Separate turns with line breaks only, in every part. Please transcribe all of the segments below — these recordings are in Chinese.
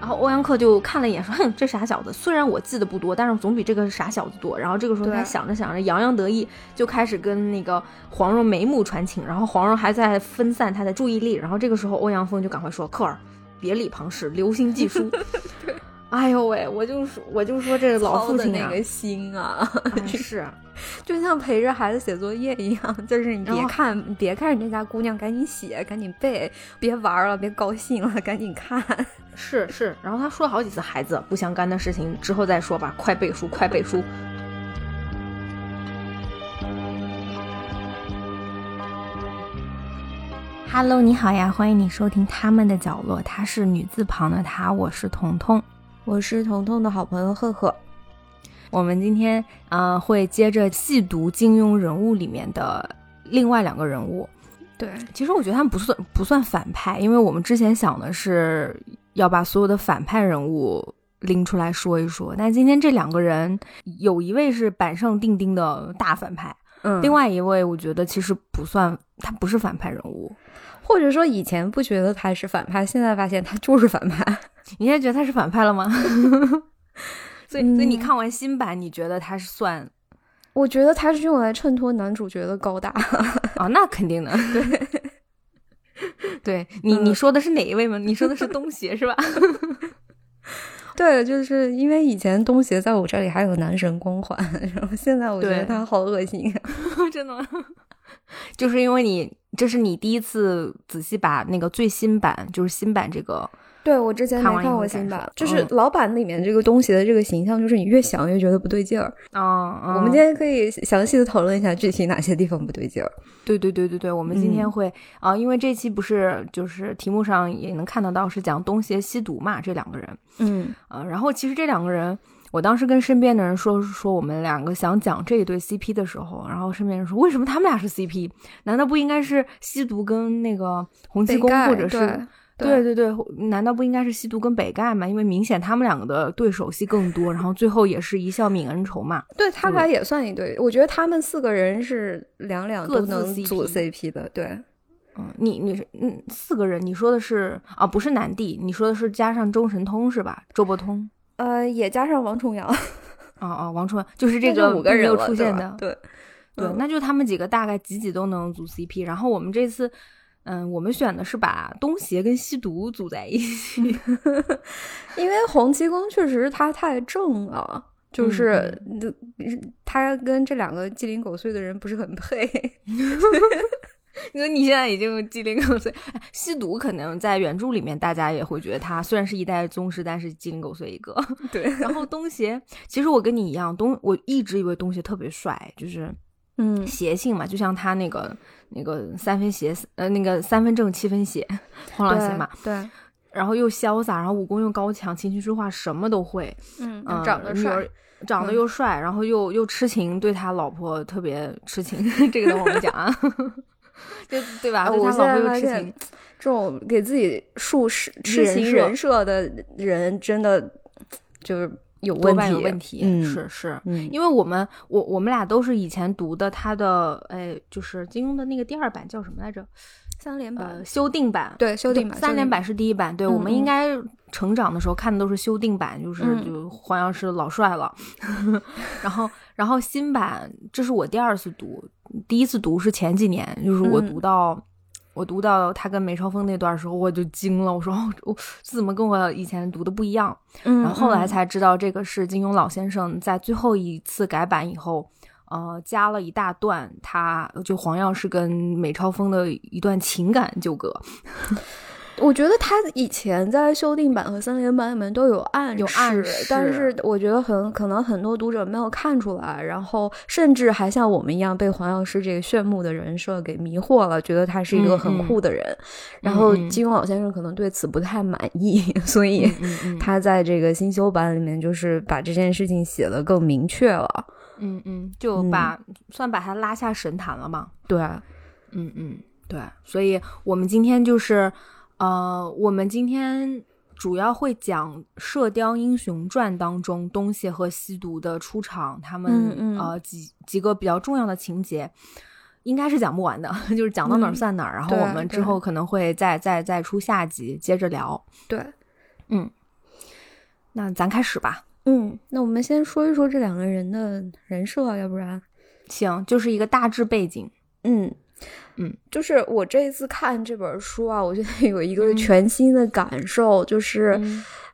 然后欧阳克就看了一眼，说：“ 哼，这傻小子。虽然我记得不多，但是总比这个傻小子多。”然后这个时候他想着想着，洋洋得意，就开始跟那个黄蓉眉目传情。然后黄蓉还在分散他的注意力。然后这个时候欧阳锋就赶快说：“克儿，别理庞氏，留心记书。” 哎呦喂，我就说，我就说这老父亲
那个心啊，
是，
就像陪着孩子写作业一样，就是你别看，别看人家家姑娘，赶紧写，赶紧背，别玩了，别高兴了，赶紧看。
是是，然后他说了好几次，孩子不相干的事情之后再说吧，快背书，快背书。Hello，你好呀，欢迎你收听他们的角落，他是女字旁的他，我是彤彤。
我是彤彤的好朋友赫赫，
我们今天啊会接着细读金庸人物里面的另外两个人物。
对，
其实我觉得他们不算不算反派，因为我们之前想的是要把所有的反派人物拎出来说一说，但今天这两个人有一位是板上钉钉的大反派，
嗯，
另外一位我觉得其实不算，他不是反派人物。
或者说以前不觉得他是反派，现在发现他就是反派。
你现在觉得他是反派了吗？所以，所以你看完新版，你觉得他是算？
我觉得他是用来衬托男主角的高大
啊，那肯定的。对，对你你说的是哪一位吗？你说的是东邪是吧？
对，就是因为以前东邪在我这里还有男神光环，然后现在我觉得他好恶心，
真的吗？就是因为你，这是你第一次仔细把那个最新版，就是新版这个，
对我之前没看过新版，就是老版里面这个东西的这个形象，就是你越想越觉得不对劲儿
啊。
我们今天可以详细的讨论一下具体哪些地方不对劲儿。
对对对对对，我们今天会啊，因为这期不是就是题目上也能看得到是讲东邪西毒嘛，这两个人，
嗯
呃，然后其实这两个人。我当时跟身边的人说说我们两个想讲这一对 CP 的时候，然后身边人说为什么他们俩是 CP？难道不应该是吸毒跟那个洪七公，或者是对对对，难道不应该是吸毒跟北丐吗？因为明显他们两个的对手戏更多，然后最后也是一笑泯恩仇嘛。
对他俩也算一对，我觉得他们四个人是两两都能组 CP 的。对，
嗯，你你是嗯四个人，你说的是啊不是南帝，你说的是加上周神通是吧？周伯通。
呃，也加上王重阳，
哦哦，王重阳就是这个
五个人
出现的，
对
对，那就他们几个大概几几都能组 CP。然后我们这次，嗯，我们选的是把东邪跟西毒组在一起，
因为洪七公确实他太正了，就是他跟这两个鸡零狗碎的人不是很配。
因为你现在已经鸡零狗碎，吸毒可能在原著里面大家也会觉得他虽然是一代宗师，但是鸡零狗碎一个。
对，
然后东邪，其实我跟你一样，东我一直以为东邪特别帅，就是
嗯
邪性嘛，就像他那个那个三分邪，呃那个三分正七分邪，黄老邪嘛。
对。
然后又潇洒，然后武功又高强，琴棋书画什么都会。
嗯，长得帅，
长得又帅，然后又又痴情，对他老婆特别痴情，这个等会儿我们讲啊。就对吧？
我
现在
发现，这种给自己树痴痴情
人
设的人，真的就是有
问
题。
有问题，是是，因为我们我我们俩都是以前读的他的，哎，就是金庸的那个第二版叫什么来着？
三连版
修订版，
对，修订版。
三连版是第一版，对，我们应该成长的时候看的都是修订版，就是就黄药师老帅了。然后，然后新版，这是我第二次读，第一次读是前几年，就是我读到我读到他跟梅超风那段时候，我就惊了，我说我这怎么跟我以前读的不一样？然后后来才知道，这个是金庸老先生在最后一次改版以后。呃，加了一大段，他就黄药师跟梅超风的一段情感纠葛。
我觉得他以前在修订版和三连版里面都有暗
有
暗示，但是我觉得很可能很多读者没有看出来，然后甚至还像我们一样被黄药师这个炫目的人设给迷惑了，觉得他是一个很酷的人。然后金庸老先生可能对此不太满意，所以他在这个新修版里面就是把这件事情写的更明确了。
嗯嗯，就把算把他拉下神坛了嘛？
对，
嗯嗯对，所以我们今天就是，呃，我们今天主要会讲《射雕英雄传》当中东邪和西毒的出场，他们呃几几个比较重要的情节，应该是讲不完的，就是讲到哪儿算哪儿。然后我们之后可能会再再再出下集接着聊。
对，
嗯，那咱开始吧。
嗯，那我们先说一说这两个人的人设，要不然
行，就是一个大致背景。
嗯。嗯，就是我这一次看这本书啊，我觉得有一个全新的感受，就是，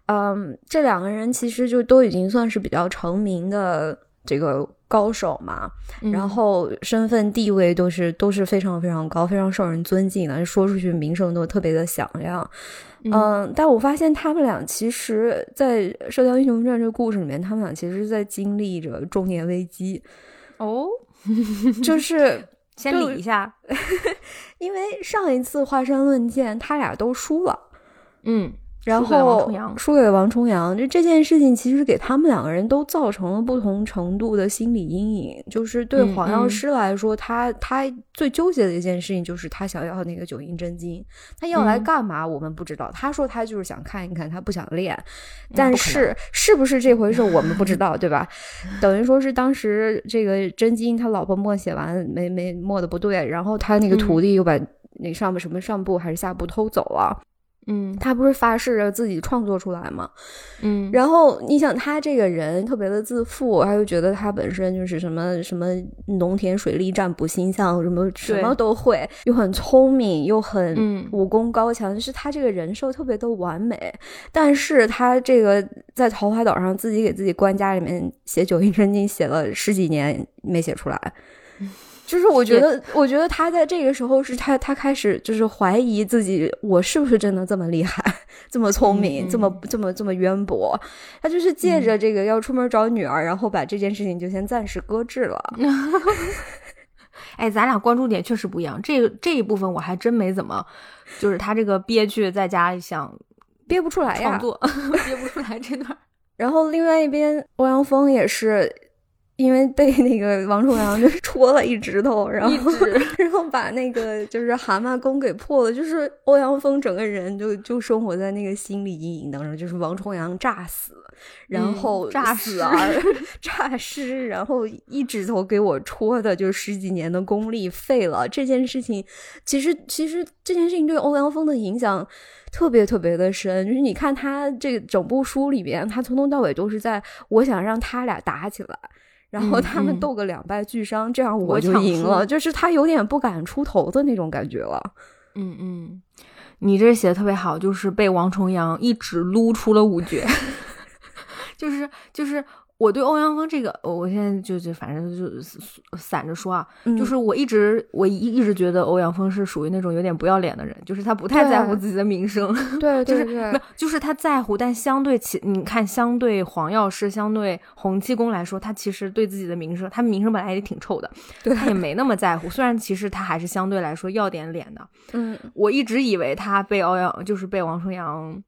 嗯，这两个人其实就都已经算是比较成名的这个高手嘛，然后身份地位都是都是非常非常高，非常受人尊敬的，说出去名声都特别的响亮。嗯，但我发现他们俩其实，在《射雕英雄传》这个故事里面，他们俩其实在经历着中年危机。
哦，
就是。
先理一下，
因为上一次华山论剑，他俩都输了。
嗯。
然后输给王重阳，就这件事情其实给他们两个人都造成了不同程度的心理阴影。就是对黄药师来说，他他最纠结的一件事情就是他想要那个九阴真经，他要来干嘛？我们不知道。他说他就是想看一看，他不想练。但是是不是这回事，我们不知道，对吧？等于说是当时这个真经他老婆默写完没没默的不对，然后他那个徒弟又把那上面什么上部还是下部偷走了。
嗯，
他不是发誓着自己创作出来吗？
嗯，
然后你想他这个人特别的自负，他又觉得他本身就是什么什么农田水利占卜星象，什么什么都会，又很聪明，又很武功高强，就是他这个人设特别的完美。但是他这个在桃花岛上自己给自己关家里面写九阴真经，写了十几年没写出来。就是我觉得，我觉得他在这个时候是他，他开始就是怀疑自己，我是不是真的这么厉害，这么聪明，这么这么这么渊博？他就是借着这个要出门找女儿，然后把这件事情就先暂时搁置了。
哎，咱俩关注点确实不一样，这这一部分我还真没怎么，就是他这个憋屈在家里想
憋不出来
呀，创作 憋不出来这段。
然后另外一边，欧阳锋也是。因为被那个王重阳就 戳了一指头，然后 然后把那个就是蛤蟆功给破了，就是欧阳锋整个人就就生活在那个心理阴影当中，就是王重阳诈死，然后
诈
死而诈尸，然后一指头给我戳的，就十几年的功力废了。这件事情其实其实这件事情对欧阳锋的影响特别特别的深，就是你看他这整部书里边，他从头到尾都是在我想让他俩打起来。然后他们斗个两败俱伤，这样我就赢了。就是他有点不敢出头的那种感觉了。
嗯嗯，你这写的特别好，就是被王重阳一指撸出了五绝，就 是就是。我对欧阳锋这个，我现在就就反正就散着说啊，就是我一直我一一直觉得欧阳锋是属于那种有点不要脸的人，就是他不太在乎自己的名声，
对，
就是
没
有，就是他在乎，但相对其你看，相对黄药师，相对洪七公来说，他其实对自己的名声，他名声本来也挺臭的，他也没那么在乎。虽然其实他还是相对来说要点脸的，
嗯，
我一直以为他被欧阳就是被王重阳。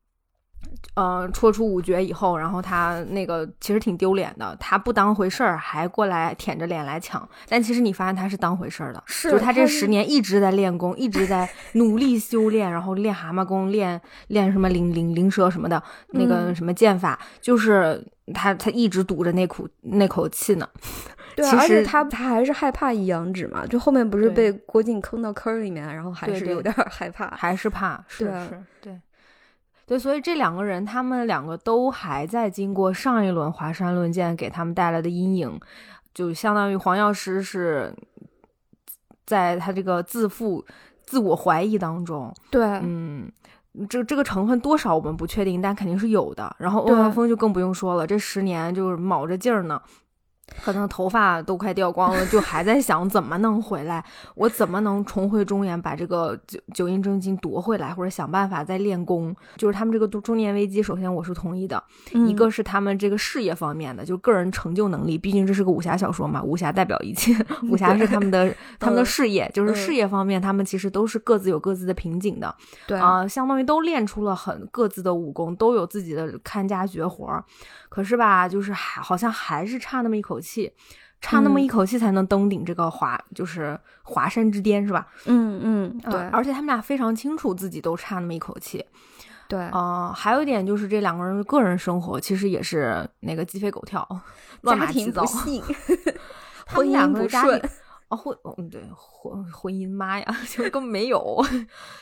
呃，戳出五绝以后，然后他那个其实挺丢脸的，他不当回事儿，还过来舔着脸来抢。但其实你发现他是当回事儿的，
是
就是他这十年一直在练功，一直在 努力修炼，然后练蛤蟆功，练练什么灵灵灵蛇什么的，那个什么剑法，就是他他一直堵着那口那口气呢。
对，而且他他还是害怕一阳指嘛，就后面不是被郭靖坑到坑里面，然后还是有点害怕，
还是怕，是是，对。对，所以这两个人，他们两个都还在经过上一轮华山论剑给他们带来的阴影，就相当于黄药师是在他这个自负、自我怀疑当中。
对，
嗯，这这个成分多少我们不确定，但肯定是有的。然后欧阳锋就更不用说了，这十年就是卯着劲儿呢。可能头发都快掉光了，就还在想怎么能回来，我怎么能重回中原，把这个九九阴真经夺回来，或者想办法再练功。就是他们这个中年危机，首先我是同意的，一个是他们这个事业方面的，就个人成就能力，毕竟这是个武侠小说嘛，武侠代表一切，武侠是他们的他们的事业，就是事业方面，他们其实都是各自有各自的瓶颈的，
对
啊，相当于都练出了很各自的武功，都有自己的看家绝活。可是吧，就是还好像还是差那么一口气，差那么一口气才能登顶这个华，就是华山之巅，是吧？
嗯嗯，对。
而且他们俩非常清楚自己都差那么一口气，
对
啊，还有一点就是这两个人的个人生活其实也是那个鸡飞狗跳、乱码七糟。
婚姻不顺。
哦，婚嗯对婚婚姻妈呀，就根本没有，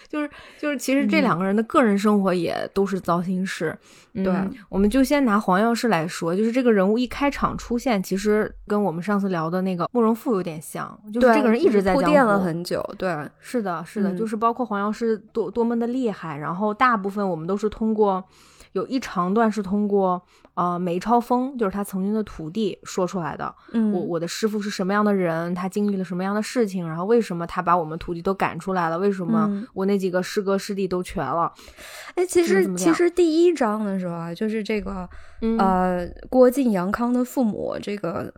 就 是就是，其实这两个人的个人生活也都是糟心事。
对，
我们就先拿黄药师来说，就是这个人物一开场出现，其实跟我们上次聊的那个慕容复有点像，就是这个人一直在
铺垫了很久。对，
是的，是的，就是包括黄药师多多么的厉害，然后大部分我们都是通过有一长段是通过。呃，梅超风就是他曾经的徒弟说出来的。
嗯，
我我的师傅是什么样的人？他经历了什么样的事情？然后为什么他把我们徒弟都赶出来了？为什么我那几个师哥师弟都全了？
哎，其实其实第一章的时候啊，就是这个呃，郭靖、杨康的父母这个。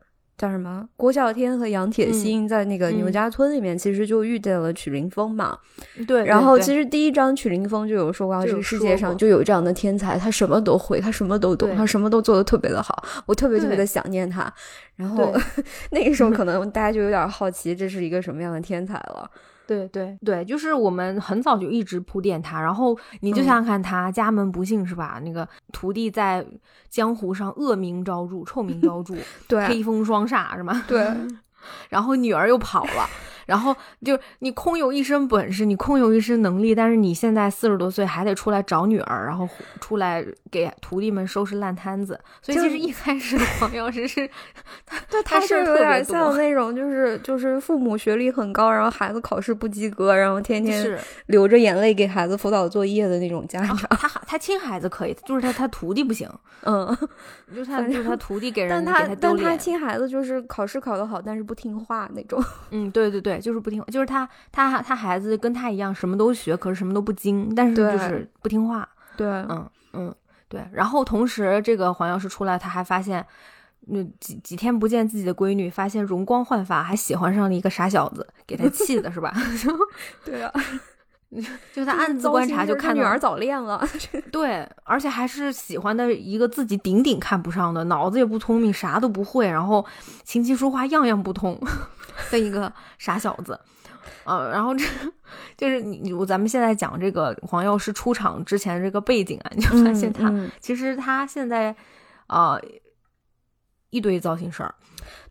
叫什么？郭啸天和杨铁心在那个牛家村里面，其实就遇见了曲凌风嘛。
对。
然后其实第一章曲凌风就有说过，这个世界上就有这样的天才，他什么都会，他什么都懂，他什么都做的特别的好。我特别特别的想念他。然后 那个时候可能大家就有点好奇，这是一个什么样的天才了。
对对对，就是我们很早就一直铺垫他，然后你就想想看，他家门不幸是吧？那个徒弟在江湖上恶名昭著，臭名昭著，
对，
黑风双煞是吗？
对，
然后女儿又跑了。然后就你空有一身本事，你空有一身能力，但是你现在四十多岁还得出来找女儿，然后出来给徒弟们收拾烂摊子。所以其实一开始黄药师是，
对，他是有点像那种，就是就是父母学历很高，然后孩子考试不及格，然后天天流着眼泪给孩子辅导作业的那种家长。
他他亲孩子可以，就是他他徒弟不行。
嗯，
就他就是他徒弟给人，
但他但他亲孩子就是考试考得好，但是不听话那种。
嗯，对对对。就是不听，就是他，他他孩子跟他一样，什么都学，可是什么都不精，但是就是不听话。
对，
嗯嗯，对。然后同时，这个黄药师出来，他还发现，那几几天不见自己的闺女，发现容光焕发，还喜欢上了一个傻小子，给他气的是吧？
对啊。
就他暗自观察，就看
女儿早恋了。
对，而且还是喜欢的一个自己顶顶看不上的，脑子也不聪明，啥都不会，然后琴棋书画样样不通 的一个傻小子。呃，然后这就是你我咱们现在讲这个黄药师出场之前这个背景啊，你就发现他其实他现在啊一堆糟心事儿，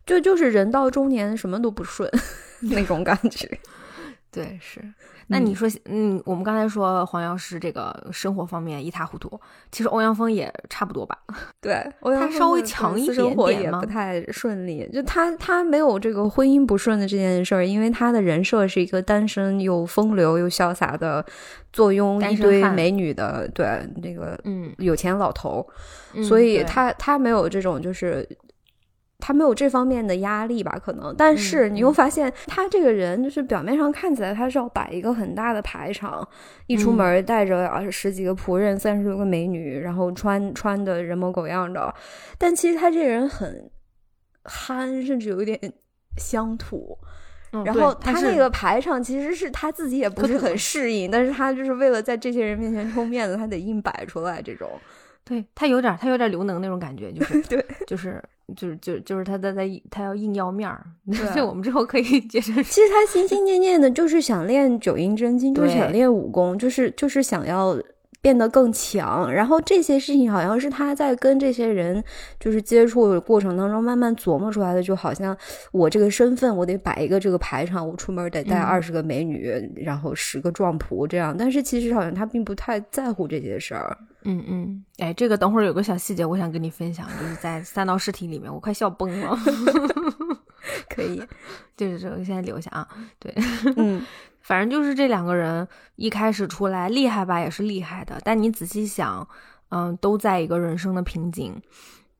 就就是人到中年什么都不顺那种感觉。
对，是。那你说，嗯，我们刚才说黄药师这个生活方面一塌糊涂，其实欧阳锋也差不多吧？
对，欧阳他
稍微强一点
点也不太顺利。就他，他没有这个婚姻不顺的这件事儿，因为他的人设是一个单身又风流又潇洒的，坐拥一堆美女的，对，那个
嗯
有钱老头，所以他他没有这种就是。他没有这方面的压力吧？可能，但是你又发现他这个人，就是表面上看起来他是要摆一个很大的排场，一出门带着啊十几个仆人、三十多个美女，然后穿穿的人模狗样的。但其实他这个人很憨，甚至有一点乡土。然后他那个排场其实是他自己也不是很适应，但是他就是为了在这些人面前充面子，他得硬摆出来这种。
对他有点，他有点刘能那种感觉，就 是
对，
就是。就是就就是他在在他要硬要面儿，所以我们之后可以接着。
其实他心心念念的就是想练九阴真经，就是想练武功，就是就是想要。变得更强，然后这些事情好像是他在跟这些人就是接触的过程当中慢慢琢磨出来的，就好像我这个身份，我得摆一个这个排场，我出门得带二十个美女，然后十个壮仆这样。但是其实好像他并不太在乎这些事儿。
嗯嗯，哎，这个等会儿有个小细节，我想跟你分享，就是在三道试题里面，我快笑崩了。
可以，
就是这个，现在留下啊。对，
嗯。
反正就是这两个人一开始出来厉害吧，也是厉害的。但你仔细想，嗯，都在一个人生的瓶颈。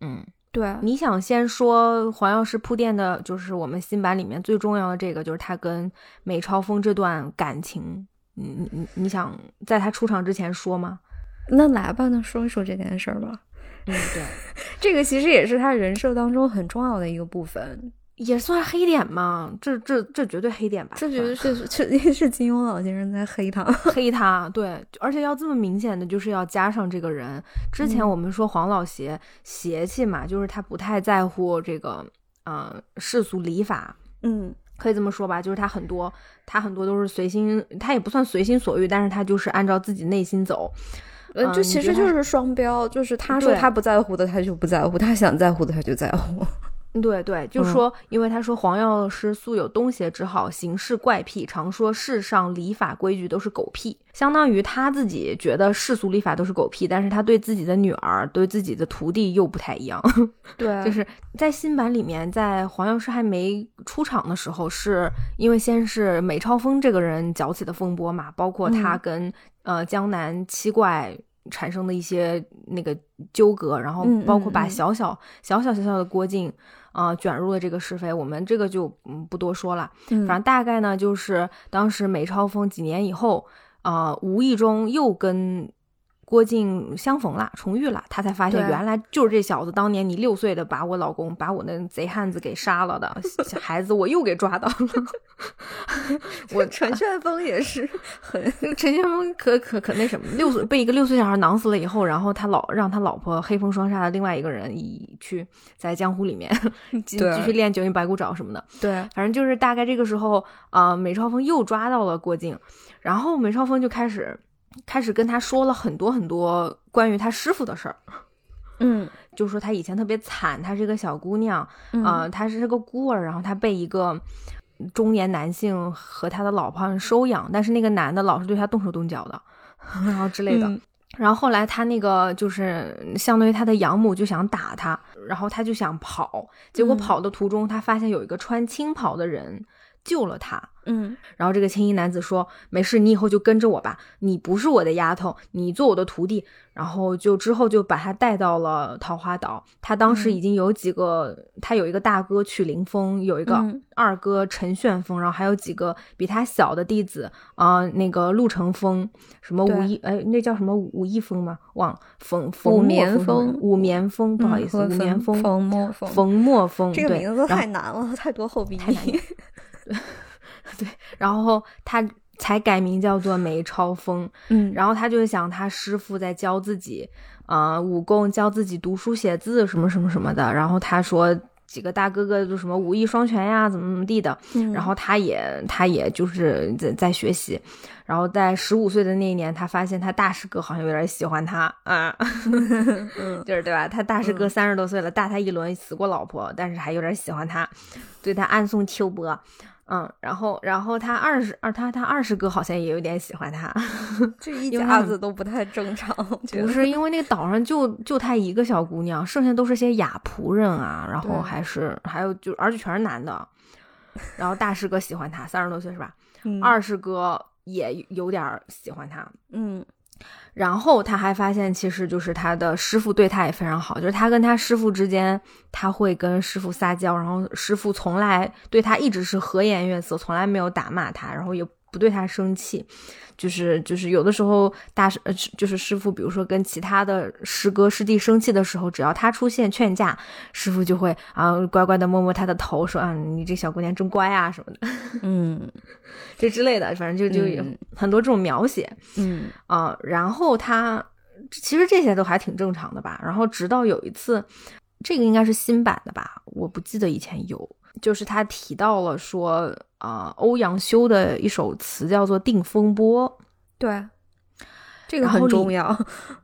嗯，
对。
你想先说黄药师铺垫的，就是我们新版里面最重要的这个，就是他跟美超风这段感情。你你你，你想在他出场之前说吗？
那来吧，那说一说这件事儿吧。
嗯，对，
这个其实也是他人设当中很重要的一个部分。
也算黑点嘛，这这这绝对黑点吧？
这绝对是是是金庸老先生在黑他，
黑他。对，而且要这么明显的，就是要加上这个人。之前我们说黄老邪邪气嘛，就是他不太在乎这个呃世俗礼法，
嗯，
可以这么说吧，就是他很多他很多都是随心，他也不算随心所欲，但是他就是按照自己内心走。
呃，就其实就是双标，就是他说他不在乎的，他就不在乎；他想在乎的，他就在乎。
对对，就说，因为他说黄药师素有东邪之好，行事怪癖，常说世上礼法规矩都是狗屁，相当于他自己觉得世俗礼法都是狗屁，但是他对自己的女儿、对自己的徒弟又不太一样。
对，
就。是在新版里面，在黄药师还没出场的时候，是因为先是美超风这个人搅起的风波嘛，包括他跟呃江南七怪。产生的一些那个纠葛，然后包括把小小小小小小的郭靖啊卷入了这个是非，我们这个就嗯不多说了。反正大概呢，就是当时梅超风几年以后啊，无意中又跟。郭靖相逢了，重遇了，他才发现原来就是这小子。当年你六岁的把我老公，把我那贼汉子给杀了的 孩子，我又给抓到了。
我陈 旋风也是很
陈旋风可可可那什么，六岁被一个六岁小孩囊死了以后，然后他老让他老婆黑风双煞的另外一个人以去在江湖里面继继续练九阴白骨爪什么的。
对，
反正就是大概这个时候啊，梅超风又抓到了郭靖，然后梅超风就开始。开始跟他说了很多很多关于他师傅的事儿，
嗯，
就说他以前特别惨，她是一个小姑娘，啊，她是个孤儿，然后她被一个中年男性和他的老婆收养，但是那个男的老是对她动手动脚的，然后之类的。然后后来他那个就是相当于他的养母就想打他，然后他就想跑，结果跑的途中他发现有一个穿青袍的人。救了他，
嗯，
然后这个青衣男子说：“没事，你以后就跟着我吧，你不是我的丫头，你做我的徒弟。”然后就之后就把他带到了桃花岛。他当时已经有几个，他有一个大哥曲凌风，有一个二哥陈旋风，然后还有几个比他小的弟子啊，那个陆成风，什么武艺，哎，那叫什么武艺风吗？忘了，冯冯
棉
风，武棉风，不好意思，武棉风，
冯墨
风，冯墨风，
这个名字太难了，太多后鼻音。
对，然后他才改名叫做梅超风，
嗯，
然后他就想他师傅在教自己，啊，武功教自己读书写字什么什么什么的，然后他说。几个大哥哥就什么武艺双全呀，怎么怎么地的，然后他也他也就是在在学习，然后在十五岁的那一年，他发现他大师哥好像有点喜欢他啊，就是对吧？他大师哥三十多岁了，大他一轮，死过老婆，但是还有点喜欢他，对他暗送秋波。嗯，然后，然后他二十二，他他二十哥好像也有点喜欢他，
这一家子都不太正常。
不是因为那个岛上就就他一个小姑娘，剩下都是些哑仆人啊，然后还是还有就而且全是男的，然后大师哥喜欢他，三十多岁是吧？二师哥也有点喜欢他，
嗯。
然后他还发现，其实就是他的师傅对他也非常好，就是他跟他师傅之间，他会跟师傅撒娇，然后师傅从来对他一直是和颜悦色，从来没有打骂他，然后也不对他生气。就是就是有的时候大师呃就是师傅，比如说跟其他的师哥师弟生气的时候，只要他出现劝架，师傅就会啊乖乖的摸摸他的头，说啊你这小姑娘真乖啊什么的，
嗯，
这之类的，反正就就有很多这种描写，
嗯
啊，然后他其实这些都还挺正常的吧。然后直到有一次，这个应该是新版的吧，我不记得以前有。就是他提到了说啊，欧阳修的一首词叫做《定风波》，
对，这个很重要。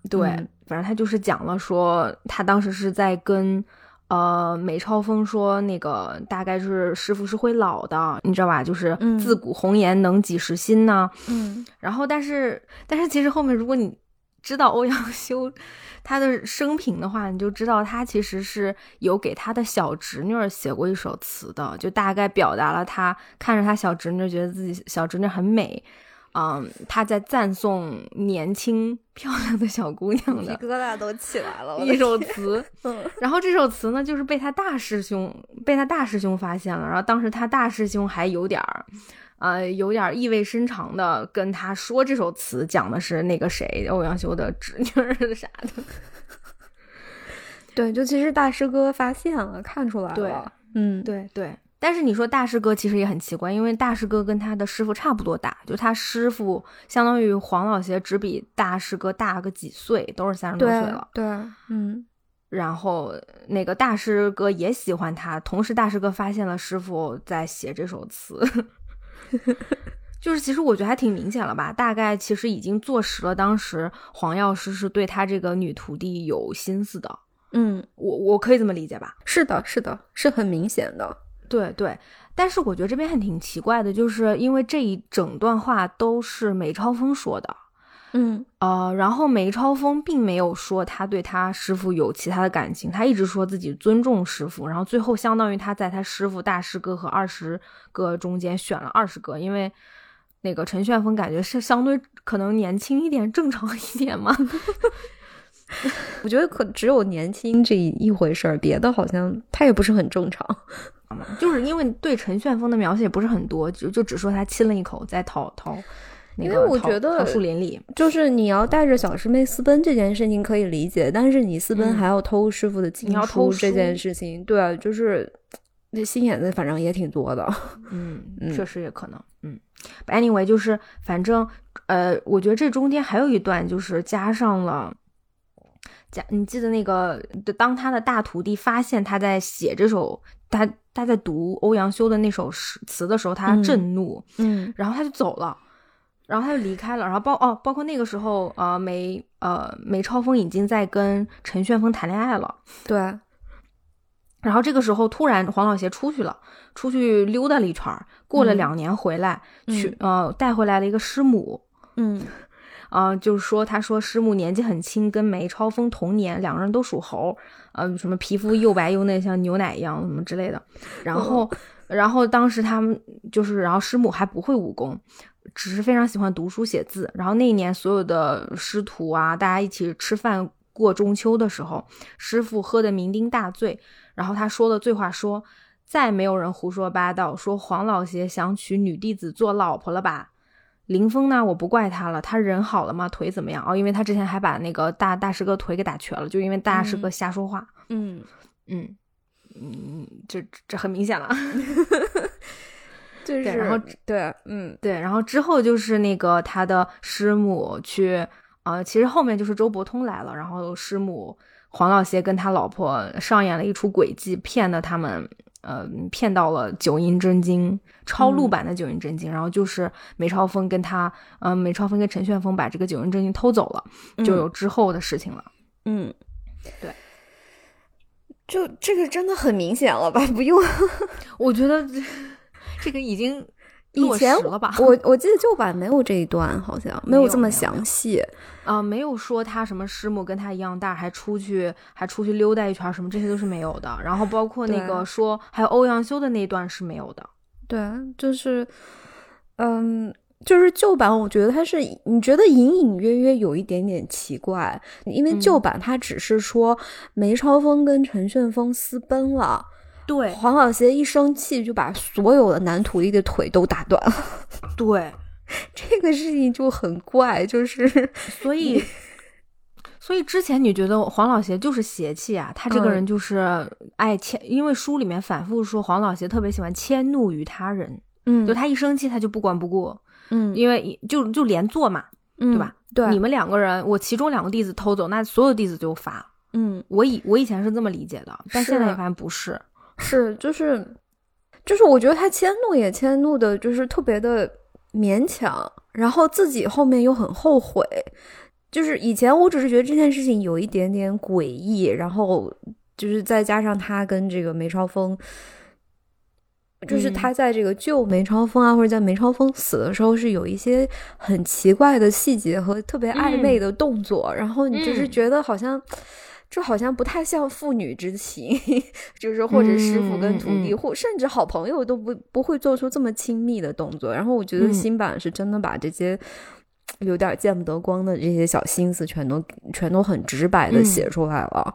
对，反正他就是讲了说，他当时是在跟呃梅超风说，那个大概是师傅是会老的，你知道吧？就是自古红颜能几时新
呢？
嗯，然后但是但是其实后面如果你知道欧阳修。他的生平的话，你就知道他其实是有给他的小侄女写过一首词的，就大概表达了他看着他小侄女，觉得自己小侄女很美，嗯，他在赞颂年轻漂亮的小姑娘的，
皮疙瘩都起来了，
一首词。嗯然后这首词呢，就是被他大师兄被他大师兄发现了，然后当时他大师兄还有点儿。呃，有点意味深长的跟他说这首词，讲的是那个谁，欧阳修的侄女 啥的。
对，就其实大师哥发现了，看出来了。
对，
嗯，
对对。但是你说大师哥其实也很奇怪，因为大师哥跟他的师傅差不多大，就他师傅相当于黄老邪只比大师哥大个几岁，都是三十多岁了。
对，嗯。
然后那个大师哥也喜欢他，同时大师哥发现了师傅在写这首词。就是其实我觉得还挺明显了吧，大概其实已经坐实了当时黄药师是对他这个女徒弟有心思的。
嗯，
我我可以这么理解吧？
是的，是的，是很明显的。
对对，但是我觉得这边还挺奇怪的，就是因为这一整段话都是梅超风说的。
嗯
呃，然后梅超风并没有说他对他师傅有其他的感情，他一直说自己尊重师傅，然后最后相当于他在他师傅大师哥和二十个中间选了二十个，因为那个陈旋风感觉是相对可能年轻一点，正常一点嘛。
我觉得可只有年轻这一回事儿，别的好像他也不是很正常。
就是因为对陈旋风的描写不是很多，就就只说他亲了一口在桃桃。
因为我觉得
林里，
就是你要带着小师妹私奔这件事情可以理解，但是你私奔还要偷师傅的经书这件事情，对啊，就是那心眼子反正也挺多的。
嗯，确实也可能。嗯，anyway，就是反正呃，我觉得这中间还有一段就是加上了，加你记得那个，当他的大徒弟发现他在写这首他他在读欧阳修的那首诗词的时候，他震怒，
嗯，
然后他就走了。然后他就离开了，然后包哦，包括那个时候，呃，梅呃梅超风已经在跟陈旋风谈恋爱了，
对。
然后这个时候突然黄老邪出去了，出去溜达了一圈儿，过了两年回来，去呃带回来了一个师母，
嗯，
啊，就是说他说师母年纪很轻，跟梅超风同年，两个人都属猴，呃，什么皮肤又白又嫩，像牛奶一样，什么之类的。然后，然后当时他们就是，然后师母还不会武功。只是非常喜欢读书写字，然后那一年所有的师徒啊，大家一起吃饭过中秋的时候，师傅喝得酩酊大醉，然后他说的醉话说：“再没有人胡说八道，说黄老邪想娶女弟子做老婆了吧？”林峰呢，我不怪他了，他人好了吗？腿怎么样？哦，因为他之前还把那个大大师哥腿给打瘸了，就因为大师哥瞎说话。
嗯
嗯嗯，这这很明显了。
对，
然后
对，嗯，
对，然后之后就是那个他的师母去，呃，其实后面就是周伯通来了，然后师母黄老邪跟他老婆上演了一出诡计，骗的他们，呃，骗到了九阴真经抄录版的九阴真经，然后就是梅超风跟他，呃，梅超风跟陈旋风把这个九阴真经偷走了，就有之后的事情了。
嗯，
对，
就这个真的很明显了吧？不用，
我觉得。这个已经
以前
了吧？
我我记得旧版没有这一段，好像没有这么详细
啊，没有说他什么师母跟他一样大，还出去还出去溜达一圈，什么这些都是没有的。然后包括那个说还有欧阳修的那一段是没有的。
对，就是嗯，就是旧版，我觉得他是你觉得隐隐约约有一点点奇怪，因为旧版他只是说梅超风跟陈旋风私奔了。
对，
黄老邪一生气就把所有的男徒弟的腿都打断了。
对，
这个事情就很怪，就是
所以，所以之前你觉得黄老邪就是邪气啊？他这个人就是爱迁，因为书里面反复说黄老邪特别喜欢迁怒于他人。
嗯，
就他一生气他就不管不顾。
嗯，
因为就就连坐嘛，对吧？
对，
你们两个人，我其中两个弟子偷走，那所有弟子就罚。
嗯，
我以我以前是这么理解的，但现在发现不是。
是，就是，就是，我觉得他迁怒也迁怒的，就是特别的勉强，然后自己后面又很后悔。就是以前我只是觉得这件事情有一点点诡异，然后就是再加上他跟这个梅超风，就是他在这个救梅超风啊，或者在梅超风死的时候是有一些很奇怪的细节和特别暧昧的动作，然后你就是觉得好像。这好像不太像父女之情，就是或者师傅跟徒弟，或甚至好朋友都不不会做出这么亲密的动作。然后我觉得新版是真的把这些有点见不得光的这些小心思，全都全都很直白的写出来了。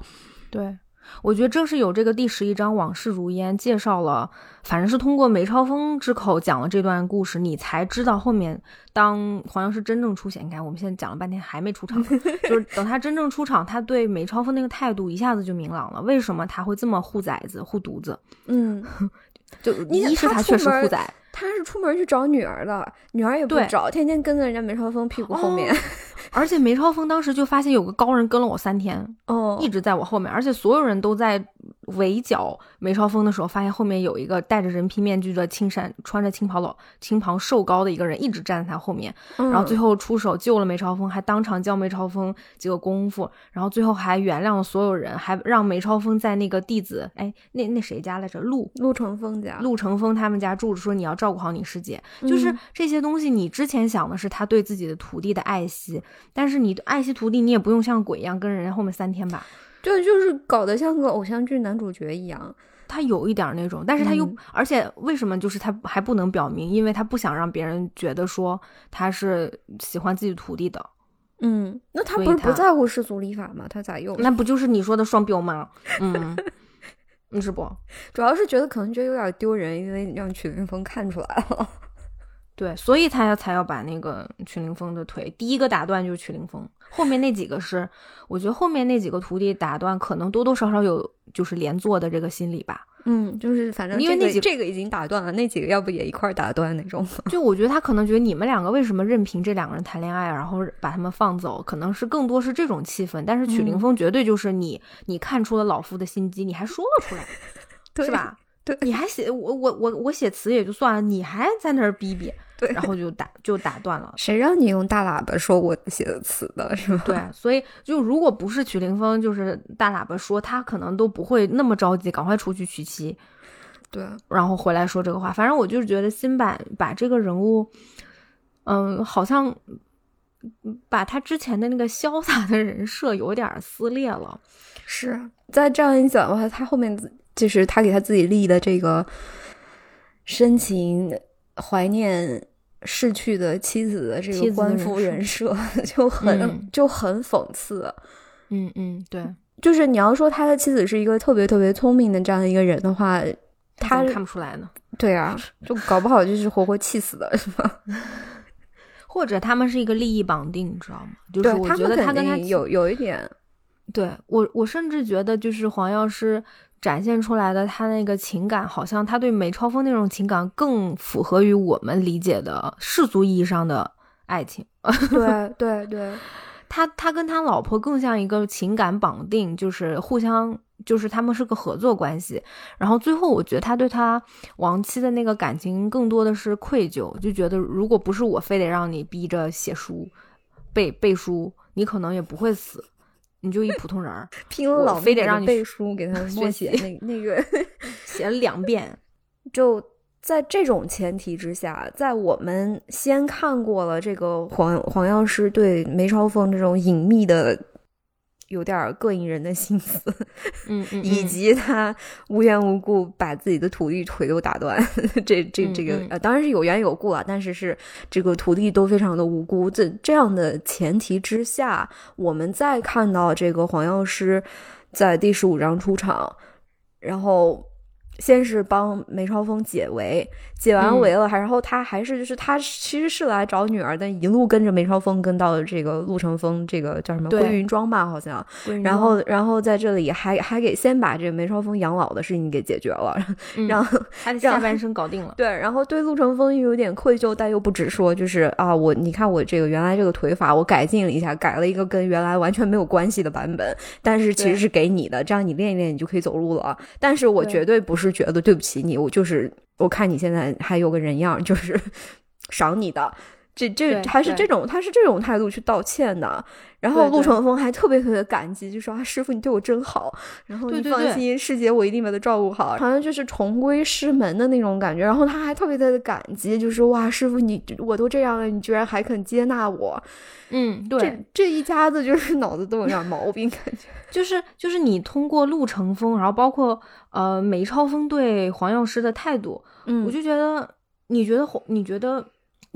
对。我觉得正是有这个第十一章《往事如烟》介绍了，反正是通过梅超风之口讲了这段故事，你才知道后面当黄药师真正出现。你看，我们现在讲了半天还没出场，就是等他真正出场，他对梅超风那个态度一下子就明朗了。为什么他会这么护崽子、护犊子？
嗯，
就一是他确实护崽，
他是出门去找女儿的，女儿也不找，天天跟在人家梅超风屁股后面。
而且梅超风当时就发现有个高人跟了我三天，
哦，
一直在我后面，而且所有人都在围剿梅超风的时候，发现后面有一个戴着人皮面具的青衫、穿着青袍老青袍瘦高的一个人一直站在他后面，然后最后出手救了梅超风，还当场教梅超风几个功夫，然后最后还原谅了所有人，还让梅超风在那个弟子哎那那谁家来着？陆
陆成风家，
陆成风他们家住着，说你要照顾好你师姐，就是这些东西。你之前想的是他对自己的徒弟的爱惜，但是你爱惜徒弟，你也不用像鬼一样跟人家后面三天吧。
对，就是搞得像个偶像剧男主角一样，
他有一点那种，但是他又，而且为什么就是他还不能表明？因为他不想让别人觉得说他是喜欢自己徒弟的。
嗯，那他不是不在乎世俗礼法吗？他咋又？
那不就是你说的双标吗？嗯，你是不？
主要是觉得可能觉得有点丢人，因为让曲云峰看出来了。
对，所以他要才要把那个曲凌风的腿第一个打断，就是曲凌风。后面那几个是，我觉得后面那几个徒弟打断，可能多多少少有就是连坐的这个心理吧。
嗯，就是反正
因为那几
这个已经打断了，那几个要不也一块打断那种。
就我觉得他可能觉得你们两个为什么任凭这两个人谈恋爱，然后把他们放走，可能是更多是这种气氛。但是曲凌风绝对就是你，你看出了老夫的心机，你还说了出来，是吧？
对，
你还写我我我我写词也就算了，你还在那儿逼逼。
对，
然后就打就打断了。
谁让你用大喇叭说我写的词的，是吧？
对，所以就如果不是曲凌峰，就是大喇叭说，他可能都不会那么着急，赶快出去娶妻。
对，
然后回来说这个话。反正我就是觉得新版把这个人物，嗯，好像把他之前的那个潇洒的人设有点撕裂了。
是在这样一讲的话，他后面就是他给他自己立的这个深情。怀念逝去的妻子的这个官夫人设就很就很讽刺，
嗯嗯，对，
就是你要说他的妻子是一个特别特别聪明的这样的一个人的话，他
看不出来呢。
对啊，就搞不好就是活活气死的是吧？
或者他们是一个利益绑定，你知道吗？就是我觉得
他
跟他
有有一点，
对我我甚至觉得就是黄药师。展现出来的他那个情感，好像他对梅超风那种情感更符合于我们理解的世俗意义上的爱情。
对对对，
他他跟他老婆更像一个情感绑定，就是互相，就是他们是个合作关系。然后最后，我觉得他对他亡妻的那个感情更多的是愧疚，就觉得如果不是我非得让你逼着写书背背书，你可能也不会死。你就一普通人儿，
拼了老
非得让你
背书，给他 默写那那个
写了两遍。
就在这种前提之下，在我们先看过了这个黄黄药师对梅超风这种隐秘的。有点膈应人的心思，
嗯 嗯，
以及他无缘无故把自己的徒弟腿都打断，这这这个呃，当然是有缘有故啊，但是是这个徒弟都非常的无辜。这这样的前提之下，我们再看到这个黄药师在第十五章出场，然后。先是帮梅超风解围，解完围了，还然后他还是就是他其实是来找女儿，但一路跟着梅超风跟到了这个陆成风这个叫什么归云庄吧，好像。然后然后在这里还还给先把这个梅超风养老的事情给解决了，然后
他的下半生搞定了。
对，然后对陆成风又有点愧疚，但又不直说，就是啊，我你看我这个原来这个腿法我改进了一下，改了一个跟原来完全没有关系的版本，但是其实是给你的，这样你练一练你就可以走路了。但是我绝对不是。是觉得对不起你，我就是我看你现在还有个人样，就是 赏你的。这这还是这种，他是这种态度去道歉的。然后陆成风还特别特别感激，就说啊，师傅你对我真好。然后你放心，师姐我一定把他照顾好。好像就是重归师门的那种感觉。然后他还特别特别感激，就说哇，师傅你我都这样了，你居然还肯接纳我。
嗯，对，
这这一家子就是 脑子都有点毛病，感觉
就是就是你通过陆成风，然后包括呃梅超风对黄药师的态度，
嗯，
我就觉得你觉得你觉得。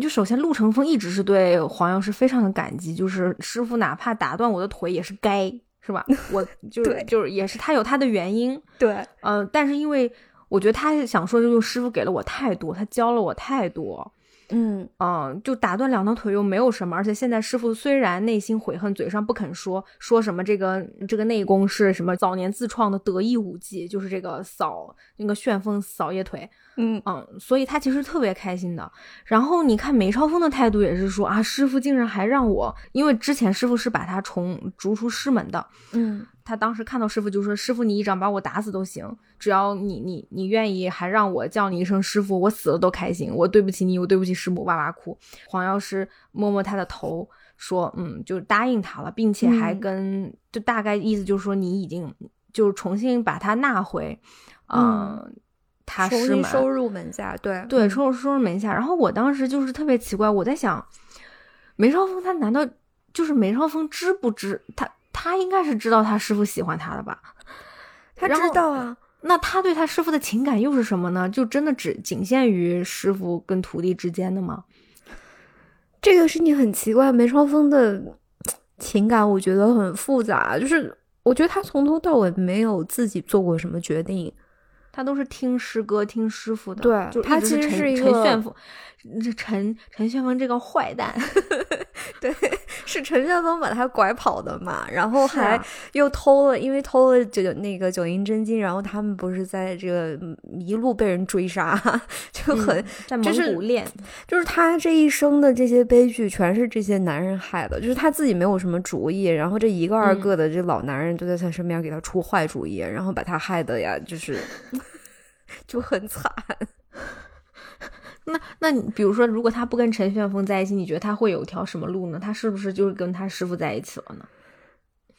就首先，陆成风一直是对黄药师非常的感激，就是师傅哪怕打断我的腿也是该，是吧？我 就是就是也是他有他的原因，
对，
嗯，但是因为我觉得他想说，就是师傅给了我太多，他教了我太多，
嗯
嗯，就打断两条腿又没有什么，而且现在师傅虽然内心悔恨，嘴上不肯说，说什么这个这个内功是什么早年自创的得意武技，就是这个扫那个旋风扫叶腿。
嗯
嗯，所以他其实特别开心的。然后你看梅超风的态度也是说啊，师傅竟然还让我，因为之前师傅是把他从逐出师门的，
嗯，
他当时看到师傅就说：“师傅，你一掌把我打死都行，只要你你你愿意，还让我叫你一声师傅，我死了都开心。我对不起你，我对不起师母，哇哇哭。”黄药师摸摸他的头，说：“嗯，就答应他了，并且还跟就大概意思就是说你已经就是重新把他纳回，嗯，他师门
收入门下，对
对，收入收入门下。然后我当时就是特别奇怪，我在想，梅超风他难道就是梅超风知不知他？”他应该是知道他师傅喜欢他的吧？
他知道啊。
那他对他师傅的情感又是什么呢？就真的只仅限于师傅跟徒弟之间的吗？
这个事情很奇怪。梅超风的情感我觉得很复杂，就是我觉得他从头到尾没有自己做过什么决定，
他都是听师哥、听师傅的。
对，
就
他其实是一
个陈这陈陈炫风这个坏蛋。
对，是陈炫风把他拐跑的嘛，然后还又偷了，因为偷了九九那个九阴真经，然后他们不是在这个一路被人追杀，就很
在蒙古练，
就是他这一生的这些悲剧全是这些男人害的，就是他自己没有什么主意，然后这一个二个的这老男人都在他身边给他出坏主意，然后把他害的呀，就是就很惨。
那那你比如说，如果他不跟陈旋风在一起，你觉得他会有条什么路呢？他是不是就是跟他师傅在一起了呢？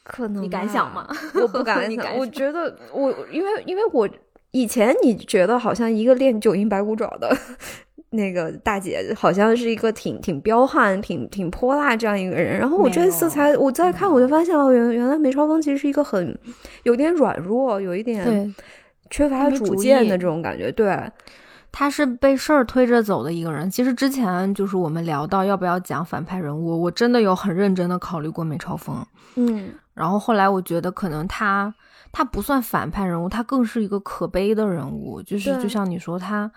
可能
你敢想吗？
我不 敢想。我觉得我因为因为我以前你觉得好像一个练九阴白骨爪的那个大姐，好像是一个挺挺彪悍、挺挺泼辣这样一个人。然后我这次才我再看，我就发现哦，原原来梅超风其实是一个很有点软弱、有一点缺乏主见的这种感觉。对。
他是被事儿推着走的一个人。其实之前就是我们聊到要不要讲反派人物，我真的有很认真的考虑过梅超风。
嗯，
然后后来我觉得可能他他不算反派人物，他更是一个可悲的人物。就是就像你说，他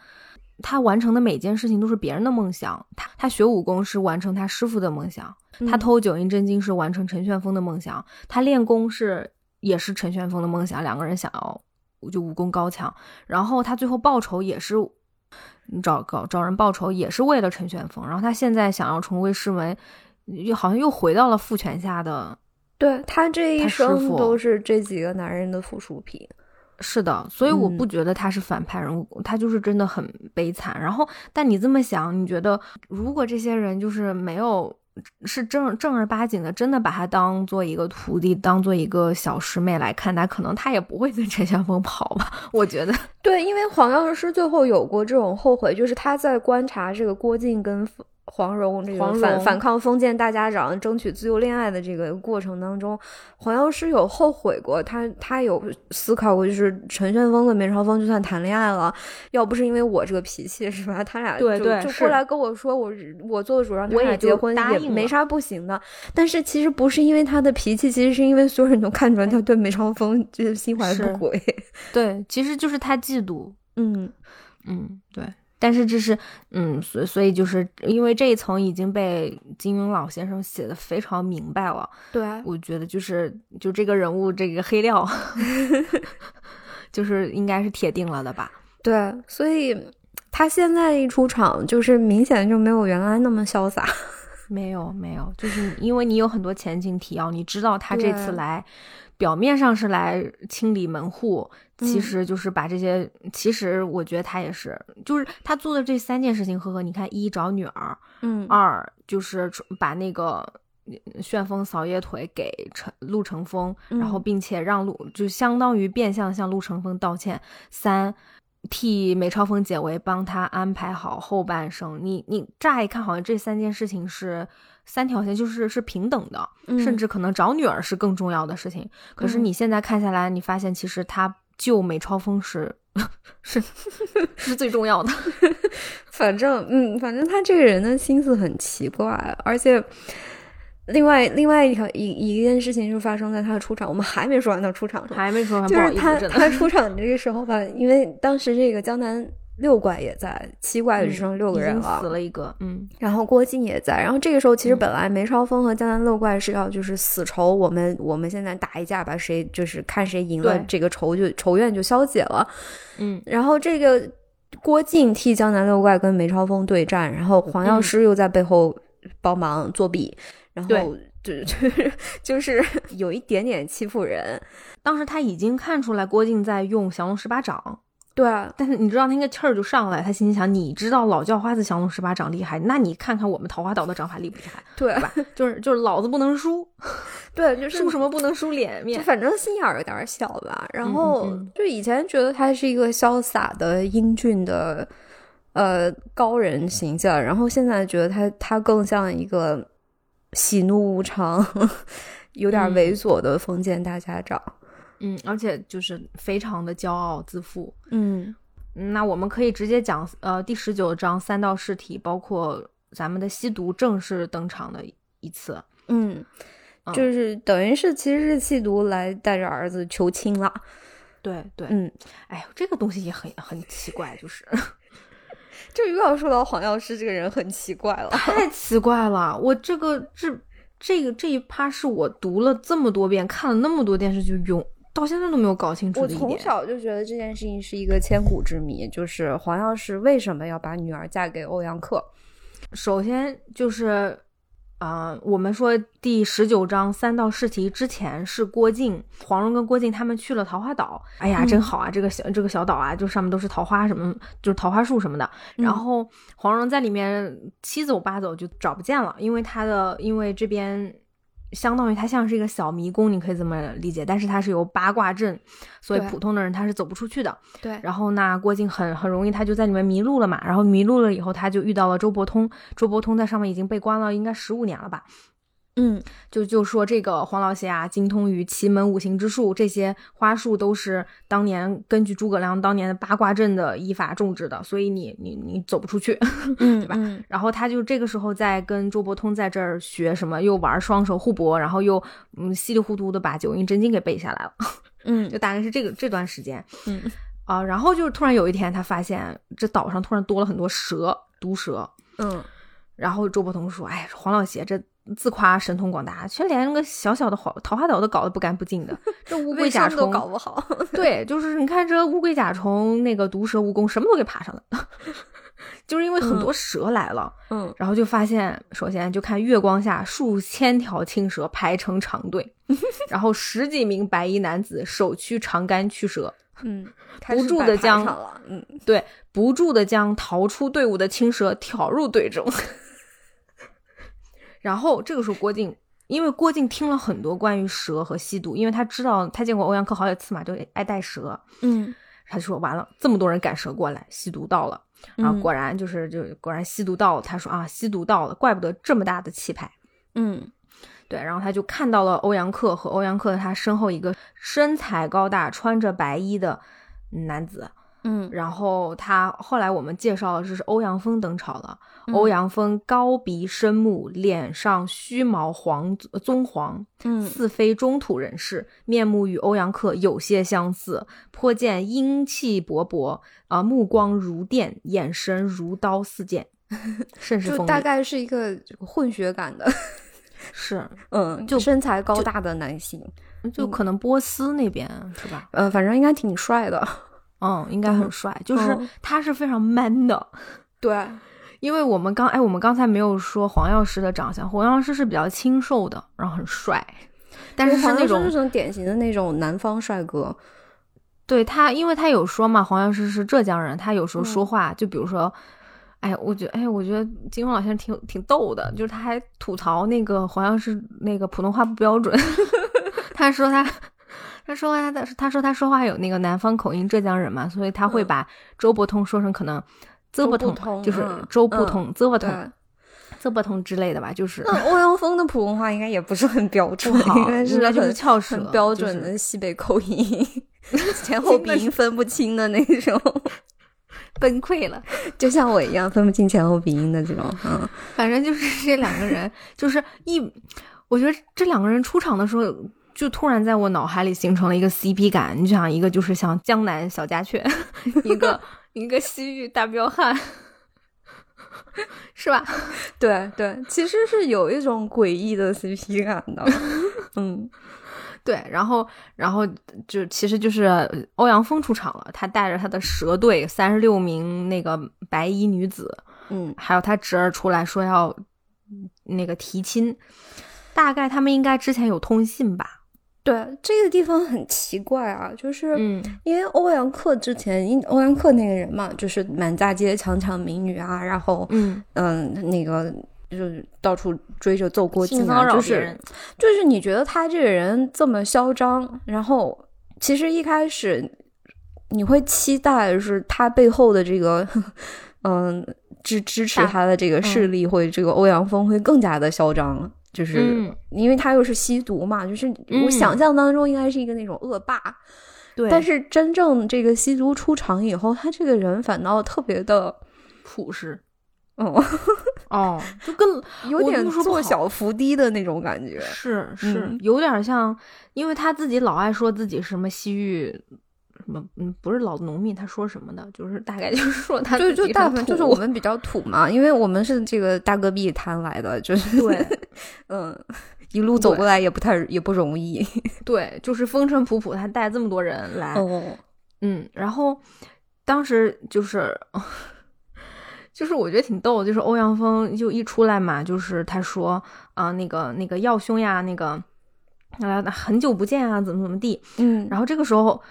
他完成的每件事情都是别人的梦想。他他学武功是完成他师傅的梦想，他偷九阴真经是完成陈旋风的梦想，他练功是也是陈旋风的梦想。两个人想要就武功高强，然后他最后报仇也是。你找搞找人报仇也是为了陈玄风，然后他现在想要重归师门，又好像又回到了父权下的。
对他这一生都是这几个男人的附属品。
是的，所以我不觉得他是反派人物，他就是真的很悲惨。然后，但你这么想，你觉得如果这些人就是没有。是正正儿八经的，真的把他当做一个徒弟，当做一个小师妹来看待，可能他也不会跟陈向峰跑吧？我觉得，
对，因为黄药师最后有过这种后悔，就是他在观察这个郭靖跟。黄蓉这个反反抗封建大家长、争取自由恋爱的这个过程当中，黄药师有后悔过，他他有思考过，就是陈旋风跟梅超风就算谈恋爱了，要不是因为我这个脾气，是吧？他俩
对对
就过来跟我说，我我做主让他俩结婚也没啥不行的。但是其实不是因为他的脾气，其实是因为所有人都看出来他对梅超风就是心怀不轨。
对，其实就是他嫉妒。
嗯
嗯，对。但是这是，嗯，所所以就是因为这一层已经被金庸老先生写的非常明白了。
对，
我觉得就是就这个人物这个黑料，就是应该是铁定了的吧？
对，所以他现在一出场，就是明显就没有原来那么潇洒。
没有，没有，就是因为你有很多前景提要，你知道他这次来。表面上是来清理门户，其实就是把这些。其实我觉得他也是，就是他做的这三件事情。呵呵，你看，一找女儿，
嗯，
二就是把那个旋风扫叶腿给陈陆成风，然后并且让陆就相当于变相向陆成风道歉。三替梅超风解围，帮他安排好后半生。你你乍一看好像这三件事情是。三条线就是是平等的，甚至可能找女儿是更重要的事情。可是你现在看下来，你发现其实他救美超风是是是最重要的。
反正嗯，反正他这个人的心思很奇怪，而且另外另外一条一一件事情就发生在他的出场，我们还没说完他出场，
还没说完，
就是他他出场这个时候吧，因为当时这个江南。六怪也在，七怪只剩六个人了，
死了一个，嗯，
然后郭靖也在，然后这个时候其实本来梅超风和江南六怪是要就是死仇，我们我们现在打一架吧，谁就是看谁赢了，这个仇就仇怨就消解了，
嗯，
然后这个郭靖替江南六怪跟梅超风对战，然后黄药师又在背后帮忙作弊，然后就 就是就是有一点点欺负人。
当时他已经看出来郭靖在用降龙十八掌。
对，
但是你知道那个气儿就上来，他心里想：你知道老叫花子降龙十八掌厉害，那你看看我们桃花岛的掌法厉不厉害？
对
吧？就是就是老子不能输，
对，就是
输什么不能输脸面，
反正心眼儿有点小吧。然后就以前觉得他是一个潇洒的英俊的呃高人形象，然后现在觉得他他更像一个喜怒无常、有点猥琐的封建大家长。
嗯，而且就是非常的骄傲自负。
嗯，
那我们可以直接讲，呃，第十九章三道试题，包括咱们的吸毒正式登场的一次。
嗯，就是等于是其实是吸毒来带着儿子求亲了。
对对，
嗯，
哎呦这个东西也很很奇怪，就是
就又要说到黄药师这个人很奇怪了，
太奇怪了。我这个这这个这一趴是我读了这么多遍，看了那么多电视剧用。到现在都没有搞清楚。
我从小就觉得这件事情是一个千古之谜，就是黄药师为什么要把女儿嫁给欧阳克？
首先就是，啊，我们说第十九章三道试题之前是郭靖、黄蓉跟郭靖他们去了桃花岛。哎呀，真好啊！这个小这个小岛啊，就上面都是桃花什么，就是桃花树什么的。然后黄蓉在里面七走八走就找不见了，因为他的因为这边。相当于它像是一个小迷宫，你可以这么理解。但是它是由八卦阵，所以普通的人他是走不出去的。
对。
然后那郭靖很很容易他就在里面迷路了嘛。然后迷路了以后，他就遇到了周伯通。周伯通在上面已经被关了，应该十五年了吧。
嗯，
就就说这个黄老邪啊，精通于奇门五行之术，这些花术都是当年根据诸葛亮当年的八卦阵的依法种植的，所以你你你走不出去，对吧？然后他就这个时候在跟周伯通在这儿学什么，又玩双手互搏，然后又嗯稀里糊涂的把九阴真经给背下来了，
嗯，
就大概是这个这段时间，
嗯
啊，然后就是突然有一天他发现这岛上突然多了很多蛇，毒蛇，
嗯，
然后周伯通说，哎，黄老邪这。自夸神通广大，却连那个小小的桃桃花岛都搞得不干不净的。这乌龟甲虫
都搞不好。
对，就是你看这乌龟甲虫，那个毒蛇蜈蚣，什么都给爬上了。就是因为很多蛇来了，
嗯，
然后就发现，首先就看月光下数千条青蛇排成长队，然后十几名白衣男子手驱长杆驱蛇，
嗯，
不住的将，
嗯，
对，不住的将逃出队伍的青蛇挑入队中。然后这个时候，郭靖，因为郭靖听了很多关于蛇和吸毒，因为他知道他见过欧阳克好几次嘛，就爱带蛇。
嗯，
他就说完了，这么多人赶蛇过来，吸毒到了。然后果然就是就果然吸毒到了。他说啊，吸毒到了，怪不得这么大的气派。
嗯，
对。然后他就看到了欧阳克和欧阳克他身后一个身材高大、穿着白衣的男子。
嗯，
然后他后来我们介绍了，这是欧阳锋登场了。欧阳锋高鼻深目，脸上须毛黄棕黄，
嗯，
似非中土人士，面目与欧阳克有些相似，颇见英气勃勃啊，目光如电，眼神如刀似剑，甚是
就大概是一个混血感的，
是，
嗯，就身材高大的男性，
就可能波斯那边是吧？
呃，反正应该挺帅的。
嗯，应该很。帅，就是他是非常 man 的，
对，
因为我们刚哎，我们刚才没有说黄药师的长相，黄药师是比较清瘦的，然后很帅，但是是那种
那种典型的那种南方帅哥，
对他，因为他有说嘛，黄药师是浙江人，他有时候说话，就比如说，哎，我觉得，哎，我觉得金庸老先生挺挺逗的，就是他还吐槽那个黄药师那个普通话不标准，他说他。他说他的他说他说话有那个南方口音，浙江人嘛，所以他会把周伯通说成可能周伯
通，
就是周不通、周伯通、周伯通之类的吧。就是那
欧阳锋的普通话应该也不是很标准，
应
该
是
很
翘舌、
标准的西北口音，前后 鼻音分不清的那种，
崩溃了，
就像我一样分不清前后鼻音的这种。嗯，
反正就是这两个人，就是一，我觉得这两个人出场的时候。就突然在我脑海里形成了一个 CP 感，你就想一个就是像江南小家雀，一个一个西域大彪悍，是吧？
对对，其实是有一种诡异的 CP 感的。嗯，
对，然后然后就其实就是欧阳锋出场了，他带着他的蛇队三十六名那个白衣女子，
嗯，
还有他侄儿出来说要那个提亲。大概他们应该之前有通信吧。
对，这个地方很奇怪啊，就是
嗯
因为欧阳克之前，因欧阳克那个人嘛，就是满大街强抢民女啊，然后
嗯，
嗯，那个就是到处追着揍郭靖啊，就是就是你觉得他这个人这么嚣张，然后其实一开始你会期待是他背后的这个嗯支支持他的这个势力会这个欧阳锋会更加的嚣张。就是
嗯
因为他又是吸毒嘛，就是我
嗯
想象当中应该是一个那种恶霸，
对，
但是真正这个吸毒出场以后，他这个人反倒特别的，
朴实
哦，
哦，就跟
有点做小伏低的那种感觉。
是是、
嗯
有点像，因为他自己老爱说自己什么西域。什么嗯，不是老农民，他说什么的，就是大概就是说他
对，就
自己很
大部分就是我们比较土嘛，因为我们是这个大戈壁滩来的，就是
对
嗯，一路走过来也不太也不容易。
对，就是风尘仆仆，他带这么多人来，
哦，
嗯，然后当时就是，就是我觉得挺逗，就是欧阳锋就一出来嘛，就是他说啊、那个那个耀兄呀，那个啊很久不见啊，怎么怎么地。
嗯，
然后这个时候，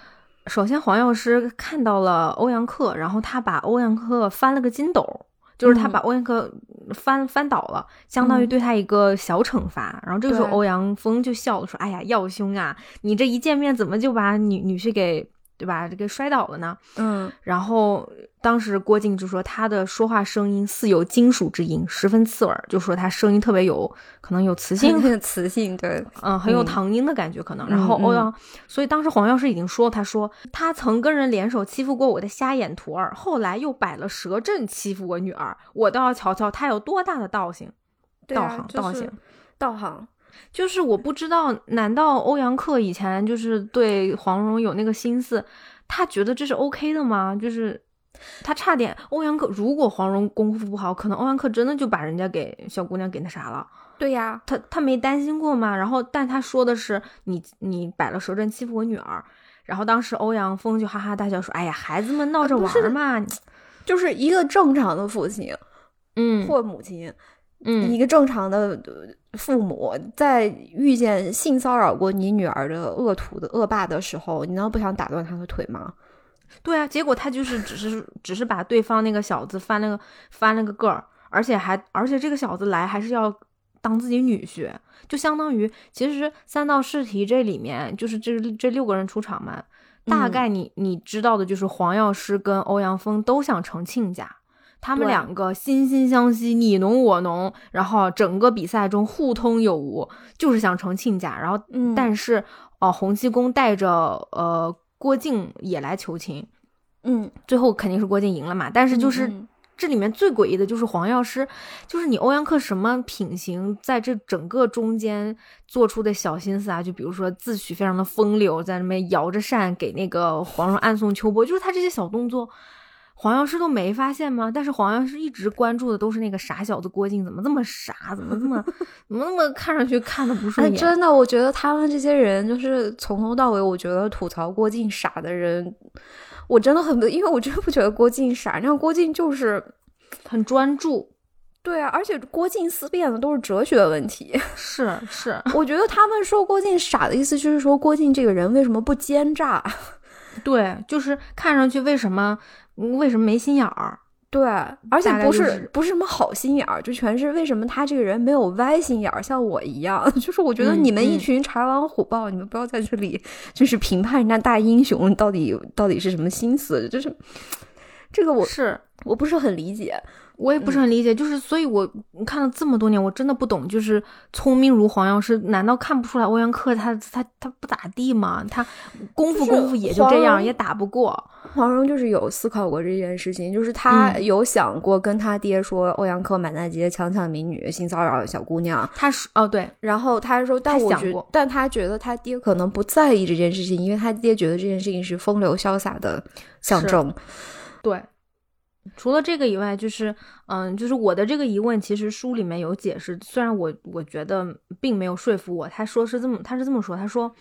首先黄药师看到了欧阳克，然后他把欧阳克翻了个筋斗。就是他
嗯
把欧阳克翻翻倒了，相当于
嗯
对他一个小惩罚。然后这个时候，欧阳锋就笑了，说：“哎呀，耀兄啊，你这一见面怎么就把女女婿给对吧给摔倒了呢？”
嗯
然后当时郭靖就说他的说话声音似有金属之音，十分刺耳，就说他声音特别有可能有磁性，
磁性，对，
嗯，很有
嗯
唐音的感觉可能。然后欧阳，所以当时黄药师已经说，他说他曾跟人联手欺负过我的瞎眼徒儿，后来又摆了蛇阵欺负我女儿，我倒要瞧瞧他有多大的道行。道行道行
道行，
就是我不知道，难道欧阳克以前就是对黄蓉有那个心思，他觉得这是 OK 的吗？就是他差点欧阳克，如果黄蓉功夫不好，可能欧阳克真的就把人家给小姑娘给那啥了。
对呀，
他他没担心过吗？然后，但他说的是你你摆了蛇阵欺负我女儿，然后当时欧阳锋就哈哈大笑说：“哎呀，孩子们闹着玩儿嘛。
就是一个正常的父亲
嗯
或母亲，
嗯
一个正常的呃父母，在遇见性骚扰过你女儿的恶徒的恶霸的时候，你难道不想打断他的腿吗？
对啊，结果他就是只是只是把对方那个小子翻了个翻了个个儿，而且还而且这个小子来还是要当自己女婿，就相当于其实三道试题这里面就是这这六个人出场嘛，大
嗯
概你你知道的就是黄药师跟欧阳锋都想成亲家。他们两个惺惺相惜，你侬我侬，然后整个比赛中互通有无，就是想成亲家。然后，
嗯
但是，呃，洪七公带着呃郭靖也来求亲，
嗯，
最后肯定是郭靖赢了嘛。但是就是
嗯
这里面最诡异的就是黄药师，就是你欧阳克什么品行，在这整个中间做出的小心思啊，就比如说自诩非常的风流，在那边摇着扇给那个皇上暗送秋波，就是他这些小动作。黄药师都没发现吗？但是黄药师一直关注的都是那个傻小子郭靖，怎么这么傻？怎么这么 怎么那么看上去看的不顺
哎，
眼？
真的，我觉得他们这些人就是从头到尾，我觉得吐槽郭靖傻的人，我真的很不，因为我真的不觉得郭靖傻，你看郭靖就是。
很专注，
对啊，而且郭靖思辨的都是哲学问题。
是是，
我觉得他们说郭靖傻的意思，就是说郭靖这个人为什么不奸诈？
对，就是看上去为什么为什么没心眼儿？
对，而且不、
是是
不是什么好心眼儿，就全是为什么他这个人没有歪心眼儿，像我一样。就是我觉得
嗯
你们一
嗯
群豺狼虎豹，你们不要在这里就是评判人家大英雄到底到底是什么心思，就是这个我
是
我不是很理解。
我也不是很理解，就是所以我看了这么多年，我真的不懂，就是聪明如黄药师，难道看不出来欧阳克他他他不咋地吗？他功夫功夫也就这样，也打不过。
黄蓉就是有思考过这件事情，就是他
嗯
有想过跟他爹说欧阳克满大街强抢民女、性骚扰小姑娘，
他说哦对，
然后他说，但我觉但他觉得他爹可能不在意这件事情，因为他爹觉得这件事情是风流潇洒的象征。
对，除了这个以外，就是嗯，就是我的这个疑问，其实书里面有解释，虽然我我觉得并没有说服我。他说是这么，他是这么说，他说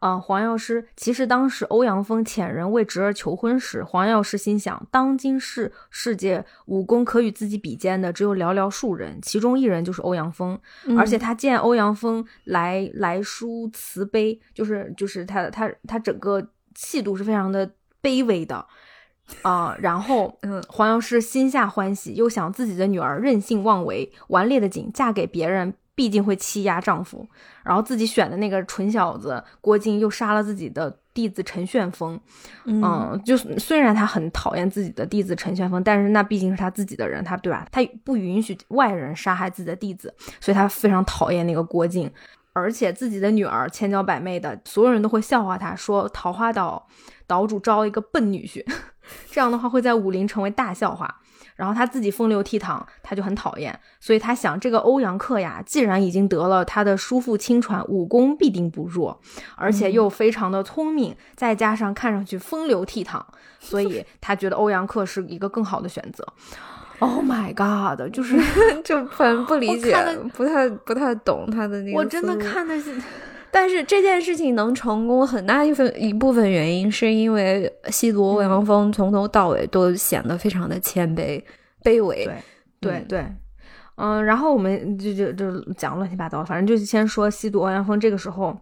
啊，黄药师其实当时欧阳锋遣人为侄儿求婚时，黄药师心想，当今世世界武功可与自己比肩的只有寥寥数人，其中一人就是欧阳锋。而且他见欧阳锋来来书慈悲，就是就是他他他整个气度是非常的卑微的啊。然后，嗯，黄药师心下欢喜，又想自己的女儿任性妄为、顽劣的紧，嫁给别人。毕竟会欺压丈夫，然后自己选的那个蠢小子郭靖又杀了自己的弟子陈旋风，嗯，就虽然他很讨厌自己的弟子陈旋风，但是那毕竟是他自己的人，他对吧？他不允许外人杀害自己的弟子，所以他非常讨厌那个郭靖，而且自己的女儿千娇百媚的，所有人都会笑话他，说桃花岛岛主招一个笨女婿，这样的话会在武林成为大笑话。然后他自己风流倜傥，他就很讨厌，所以他想，这个欧阳克呀，既然已经得了他的叔父亲传，武功必定不弱，而且又非常的聪明，再加上看上去风流倜傥，所以 他觉得欧阳克是一个更好的选择。Oh my god！就是
就反正不理解，不太不太懂他的那个。
我真的看的是。
但是这件事情能成功，很大一份一部分原因是因为吸毒欧阳锋从头到尾都显得非常的谦卑、卑微。
对对对，嗯，然后我们就就就讲乱七八糟，反正就先说吸毒欧阳锋。这个时候，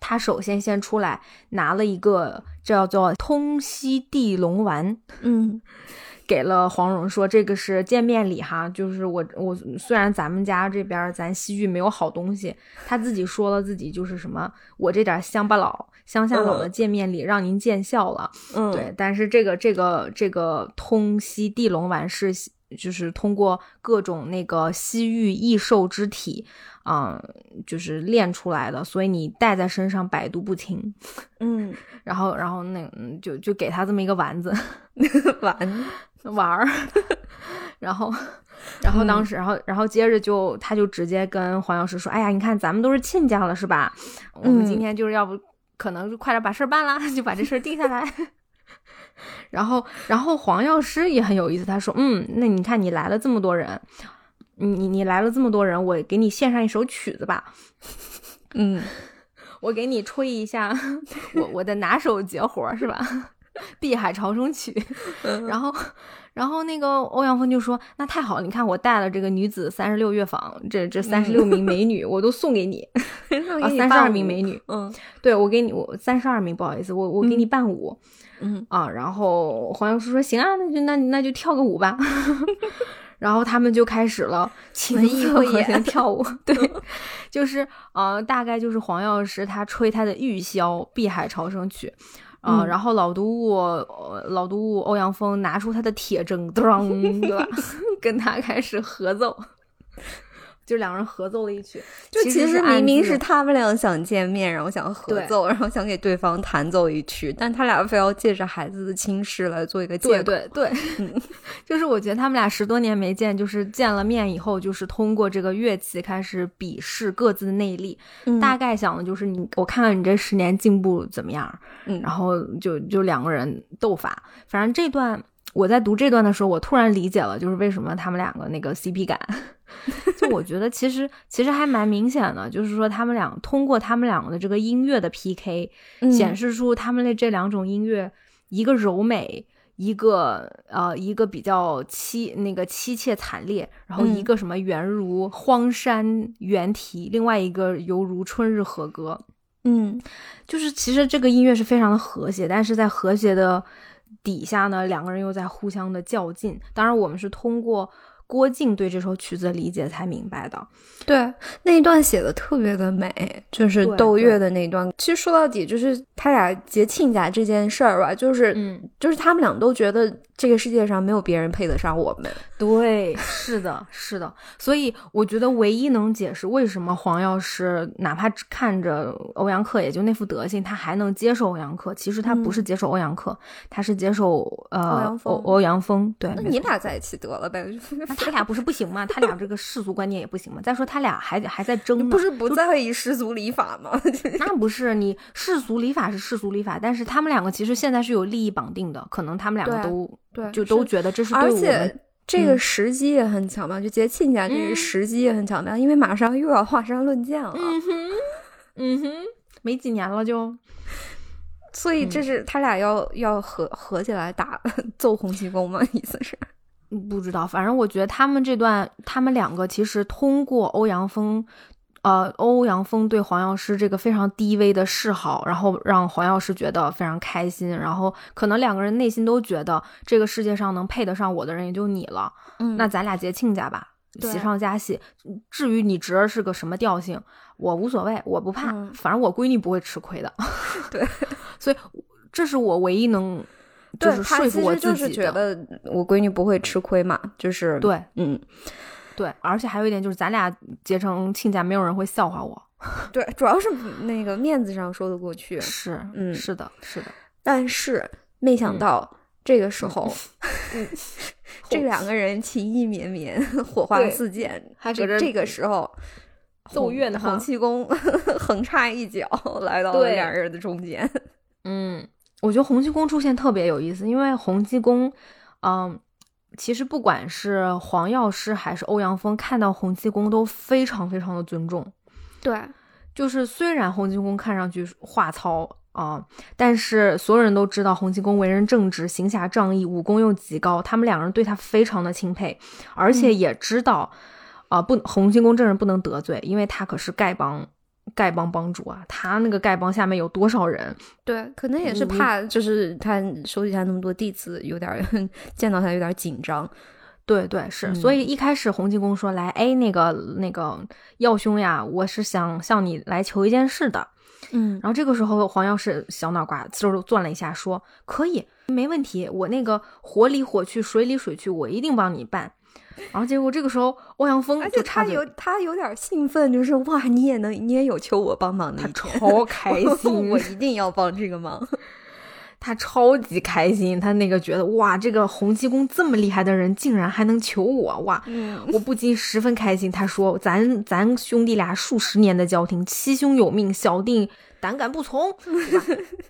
他首先先出来拿了一个叫做通西地龙丸，
嗯。
给了黄蓉说：“这个是见面礼哈，就是我我虽然咱们家这边咱西域没有好东西，他自己说了自己就是什么，我这点乡巴佬乡下佬的见面礼让您见笑了，
嗯，
对。但是这个这个这个通西地龙丸是就是通过各种那个西域异兽之体，嗯，就是练出来的，所以你带在身上百毒不侵，
嗯。
然后然后那就就给他这么一个丸子，
丸。”
玩儿，然后，然后当时，然后，然后接着就，他就直接跟黄药师说：“哎呀，你看咱们都是亲家了，是吧？我们今天就是要不，可能就快点把事儿办了，就把这事儿定下来。”然后，然后黄药师也很有意思，他说：“嗯，那你看你来了这么多人，你你来了这么多人，我给你献上一首曲子吧。
嗯，
我给你吹一下我我的拿手绝活，是吧？”《碧海潮生曲 》，然后，然后那个欧阳锋就说：“那太好了，你看我带了这个女子三十六乐坊，这这三十六名美女，我都送给你 啊，三十二名美女，
嗯，
对我给你，我三十二名，不好意思，我我给你伴舞，
嗯。
啊，然后黄药师说行啊，那就那那就跳个舞吧，然后他们就开始了情意会演跳舞，对，就是呃，大概就是黄药师他吹他的玉箫《碧海潮生曲》。”啊，然后老毒物，老毒物欧阳锋拿出他的铁筝，咚，对吧？跟他开始合奏。就两人合奏了一曲，
就其
实
明明是他们俩想见面，然后想合奏，然后想给对方弹奏一曲，但他俩非要借着孩子的亲事来做一个借
口。对对对，就是我觉得他们俩十多年没见，就是见了面以后，就是通过这个乐器开始比试各自的内力，大概想的就是你，我看看你这十年进步怎么样，
嗯，
然后就就两个人斗法，反正这段。我在读这段的时候，我突然理解了，就是为什么他们两个那个 CP 感，就我觉得其实其实还蛮明显的，就是说他们俩通过他们两个的这个音乐的 PK，显示出他们的这两种音乐，一个柔美，一个呃一个比较凄那个凄切惨烈，然后一个什么圆如荒山猿啼，另外一个犹如春日和歌，
嗯，
就是其实这个音乐是非常的和谐，但是在和谐的。底下呢，两个人又在互相的较劲。当然，我们是通过郭靖对这首曲子的理解才明白的。
对，那一段写的特别的美，就是斗月的那一段。其实说到底，就是他俩结亲家这件事儿吧，就是，
嗯，
就是他们俩都觉得。这个世界上没有别人配得上我们。
对，是的，是的。所以我觉得唯一能解释为什么黄药师哪怕看着欧阳克也就那副德行，他还能接受欧阳克，其实他不是接受欧阳克，他是接受呃欧欧阳锋。对，
那你俩在一起得了呗？
那他俩不是不行吗？他俩这个世俗观念也不行吗？再说他俩还还在争，
不是不在意世俗礼法吗？
那不是你世俗礼法是世俗礼法，但是他们两个其实现在是有利益绑定的，可能他们两个都。
对，
就都觉得这是对
而且这个时机也很巧妙，就结亲家这个时机也很巧妙，因为马上又要华山论剑了。
嗯哼，嗯哼，没几年了就。
所以这是他俩要要合合起来打 揍洪七公吗？意思是？
不知道，反正我觉得他们这段，他们两个其实通过欧阳锋，呃，欧阳锋对黄药师这个非常低微的示好，然后让黄药师觉得非常开心，然后可能两个人内心都觉得这个世界上能配得上我的人也就你了，
嗯，
那咱俩结亲家吧，喜上加喜。至于你侄儿是个什么调性，我无所谓，我不怕，反正我闺女不会吃亏的。
对。
所以，这是我唯一能，就是说服我自己
觉得我闺女不会吃亏嘛，就是
对，
嗯，
对，而且还有一点就是，咱俩结成亲家，没有人会笑话我。
对，主要是那个面子上说得过去。
是，
嗯，
是的，是的。
但是没想到这个时候，这两个人情意绵绵，火花四溅。
还
这这个时候。
奏乐呢？
洪七公 横插一脚来到了两人的中间。
嗯，我觉得洪七公出现特别有意思，因为洪七公，嗯，其实不管是黄药师还是欧阳锋，看到洪七公都非常非常的尊重。
对，
就是虽然洪七公看上去话糙啊，但是所有人都知道洪七公为人正直、行侠仗义、武功又极高，他们两个人对他非常的钦佩，而且也知道。啊，不，洪七公这人不能得罪，因为他可是丐帮，丐帮帮主啊。他那个丐帮下面有多少人？
对，可能也是怕，就是他手底下那么多弟子，有点 见到他有点紧张。
对对是，所以一开始洪七公说来，哎，那个那个耀兄呀，我是想向你来求一件事的。
嗯，
然后这个时候黄药师小脑瓜嗖攥了一下，说可以，没问题，我那个火里火去，水里水去，我一定帮你办。然后结果这个时候，欧阳锋就
他有他有点兴奋，就是哇，你也能，你也有求我帮忙的
他超 开心，
我一定要帮这个忙。
他超级开心，他那个觉得哇，这个洪七公这么厉害的人，竟然还能求我哇！我不禁十分开心。他说：“咱咱兄弟俩数十年的交情，七兄有命，小弟。”胆敢不从，对吧？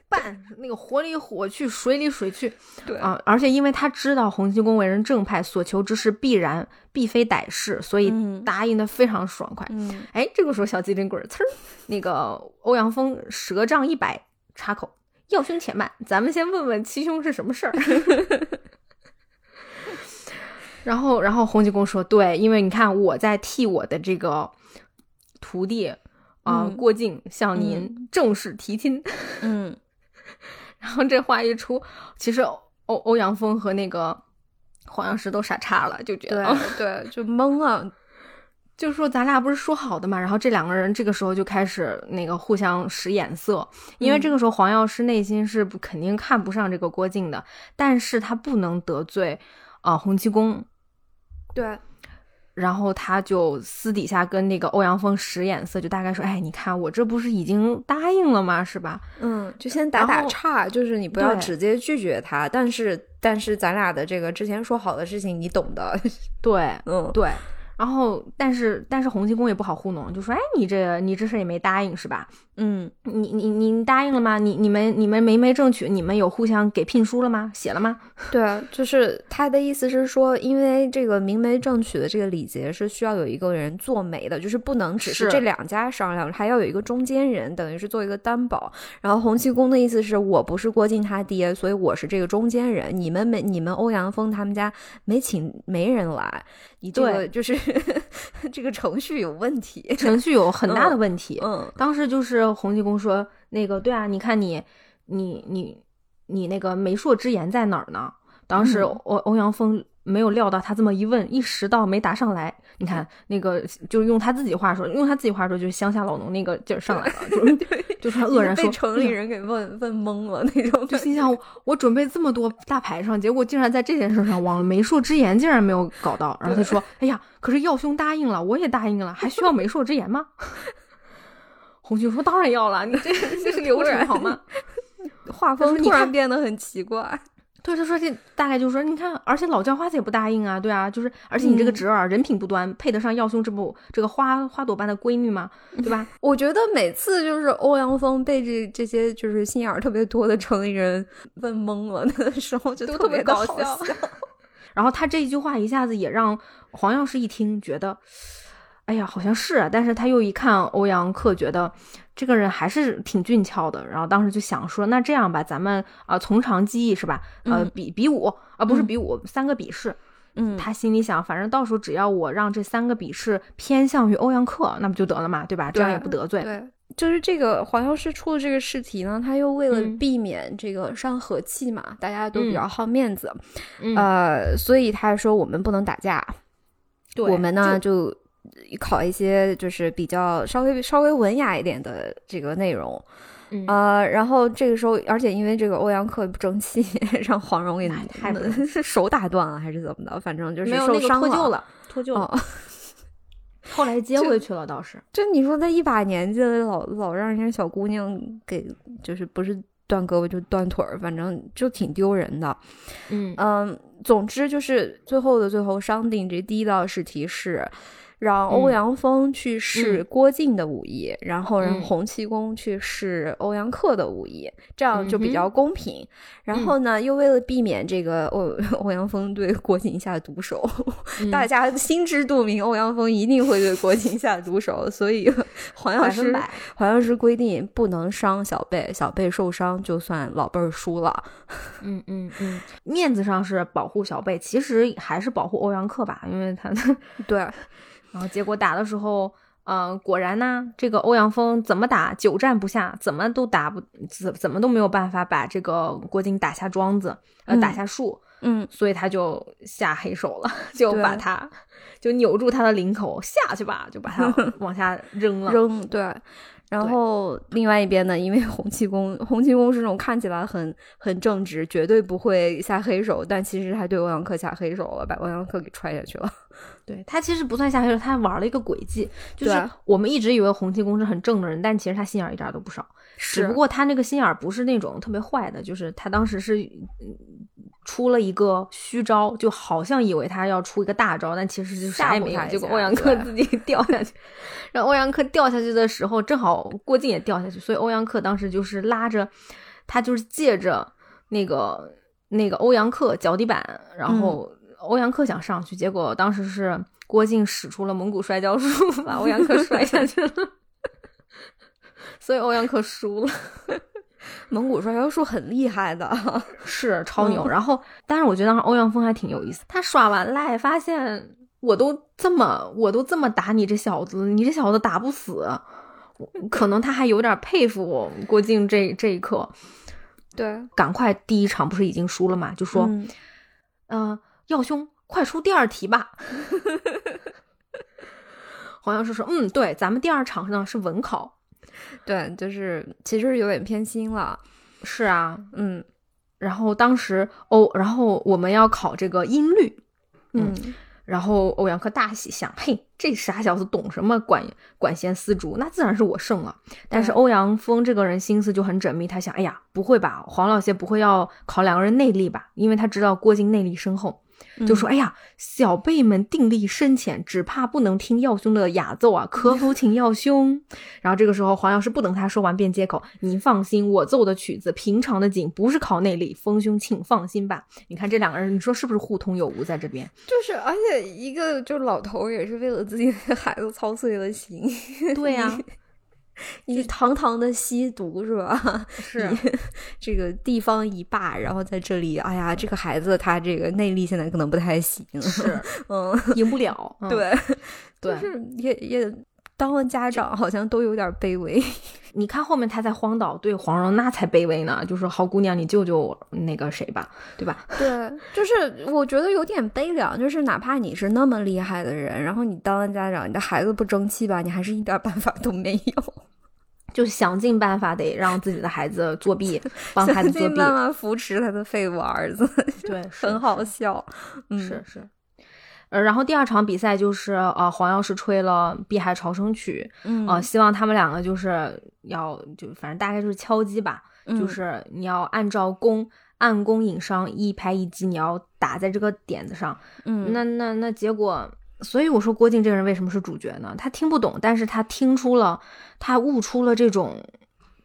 办那个火里火去，水里水去，
对
啊！而且因为他知道洪七公为人正派，所求之事必然必非歹事，所以答应的非常爽快。哎，这个时候小机灵鬼呲儿，那个欧阳锋舌杖一摆，插口：“要兄且慢，咱们先问问七兄是什么事儿。”然后，然后洪七公说：“对，因为你看我在替我的这个徒弟。”啊，郭靖向您正式提亲。
嗯，
然后这话一出，其实欧欧阳锋和那个黄药师都傻叉了，就觉
得对对，就懵了。
就说咱俩不是说好的嘛？然后这两个人这个时候就开始那个互相使眼色，因为这个时候黄药师内心是不肯定看不上这个郭靖的，但是他不能得罪啊洪七公。
对。
然后他就私底下跟那个欧阳锋使眼色，就大概说：“哎，你看我这不是已经答应了吗？是吧？
嗯，就先打打岔，就是你不要直接拒绝他。但是，但是咱俩的这个之前说好的事情，你懂的。
对，
嗯，
对。”然后，但是但是洪七公也不好糊弄，就说：“哎，你这你这事也没答应是吧？
嗯，
你你你答应了吗？你你们你们没媒正娶，你们有互相给聘书了吗？写了吗？
对啊，就是他的意思是说，因为这个明媒正娶的这个礼节是需要有一个人做媒的，就是不能只是这两家商量，还要有一个中间人，等于是做一个担保。然后洪七公的意思是我不是郭靖他爹，所以我是这个中间人。你们没你们欧阳锋他们家没请媒人来。”你这个就是 这个程序有问题，
程序有很大的问题。
嗯，
当时就是洪七公说那个，对啊，你看你你你你那个媒妁之言在哪儿呢？当时欧欧阳锋。没有料到他这么一问，一时到没答上来。你看 那个，就是用他自己话说，用他自己话说，就是乡下老农那个劲儿上来了，就是就是他愕然说，
被城里人给问问懵了那种。
就心想，我准备这么多大排上，结果竟然在这件事上忘了媒妁之言，竟然没有搞到。然后他说：“哎呀，可是耀兄答应了，我也答应了，还需要媒妁之言吗？” 红军说：“当然要了，你这这是流程好吗？”
画风突然变得很奇怪。
对，他说这大概就是说，你看，而且老叫花子也不答应啊，对啊，就是，而且你这个侄儿人品不端，配得上耀兄这部这个花花朵般的闺女吗？对吧？
我觉得每次就是欧阳锋被这这些就是心眼儿特别多的城里人问懵了 的时候，就
特
别
搞笑。然后他这一句话一下子也让黄药师一听，觉得哎呀，好像是啊，但是他又一看欧阳克，觉得这个人还是挺俊俏的，然后当时就想说，那这样吧，咱们啊从长计议是吧？呃，比比武啊，不是比武，三个比试。
嗯，
他心里想，反正到时候只要我让这三个比试偏向于欧阳克，那不就得了嘛，对吧？这样也不得罪。
对，就是这个黄药师出的这个试题呢，他又为了避免这个伤和气嘛，大家都比较好面子，呃，所以他说我们不能打架，我们呢就。考一些就是比较稍微稍微文雅一点的这个内容，呃，然后这个时候，而且因为这个欧阳克不争气，让黄蓉给
太
是手打断了还是怎么的？反正就是受伤
了，脱臼
了，
脱臼了。后来接回去了，倒是。
就你说他一把年纪了，老老让人家小姑娘给，就是不是断胳膊就断腿儿，反正就挺丢人的。
嗯
嗯，总之就是最后的最后，商定这第一道试题是。让欧阳锋去试郭靖的武艺，然后让洪七公去试欧阳克的武艺，这样就比较公平。然后呢，又为了避免这个欧 欧阳锋对郭靖下毒手，大家心知肚明，欧阳锋一定会对郭靖下毒手，所以黄药师黄药师规定不能伤小贝，小贝受伤就算老辈儿输了。
嗯嗯嗯，面子上是保护小贝，其实还是保护欧阳克吧，因为他
对。
然后结果打的时候，嗯，果然呢，这个欧阳锋怎么打久战不下，怎么都打不怎怎么都没有办法把这个郭靖打下庄子，呃，打下树，
嗯，
所以他就下黑手了，就把他就扭住他的领口下去吧，就把他 往下扔了，
扔对。然后另外一边呢，因为洪七公，洪七公是那种看起来很很正直，绝对不会下黑手，但其实还对欧阳克下黑手了，把欧阳克给踹下去了。
对他其实不算下黑手，他玩了一个诡计，就是我们一直以为洪七公是很正的人，但其实他心眼一点都不少，只不过他那个心眼不是那种特别坏的，就是他当时是。出了一个虚招，就好像以为他要出一个大招，但其实就啥也没有。结果欧阳克自己掉下去，然后欧阳克掉下去的时候，正好郭靖也掉下去，所以欧阳克当时就是拉着他，就是借着那个那个欧阳克脚底板，然后欧阳克想上去，结果当时是郭靖使出了蒙古摔跤术，把欧阳克摔下去了，所以欧阳克输了。
蒙古摔跤术很厉害的，
是超牛。然后，但是我觉得欧阳锋还挺有意思。他耍完赖，发现我都这么，我都这么打你这小子，你这小子打不死。可能他还有点佩服郭靖这这一刻。
对，
赶快第一场不是已经输了嘛？就说，嗯，耀兄，快出第二题吧。黄药师说，嗯，对，咱们第二场呢是文考。
对，就是其实有点偏心了，
是啊，
嗯，
然后当时欧，然后我们要考这个音律，嗯，然后欧阳克大喜，想，嘿，这傻小子懂什么管管弦丝竹，那自然是我胜了。但是欧阳锋这个人心思就很缜密，他想，哎呀，不会吧，黄老邪不会要考两个人内力吧？因为他知道郭靖内力深厚。就说：“哎呀，小辈们定力深浅，只怕不能听耀兄的雅奏啊，可否请耀兄？”然后这个时候，黄药师不等他说完，便接口：“您放心，我奏的曲子平常的紧，不是考内力。风兄，请放心吧。你看这两个人，你说是不是互通有无？在这边，
就是，而且一个就老头也是为了自己的孩子操碎了心。
对呀。”
你堂堂的吸毒是吧？
是
这个地方一霸，然后在这里，哎呀，这个孩子他这个内力现在可能不太行，
是，
嗯，
赢不了。
对，
对，
就是也也当了家长，好像都有点卑微。
你看后面他在荒岛对黄蓉那才卑微呢，就说好姑娘，你救救那个谁吧，对吧？
对，就是我觉得有点悲凉，就是哪怕你是那么厉害的人，然后你当了家长，你的孩子不争气吧，你还是一点办法都没有。
就是想尽办法得让自己的孩子作弊，帮孩子作弊，
想尽办法扶持他的废物儿子，
对，
很好笑。
是是，呃，然后第二场比赛就是呃，黄药师吹了《碧海潮生曲》，
嗯，
希望他们两个就是要就反正大概就是敲击吧，就是你要按照弓按弓引伤，一拍一击，你要打在这个点子上。
嗯，
那那那结果。所以我说郭靖这个人为什么是主角呢？他听不懂，但是他听出了，他悟出了这种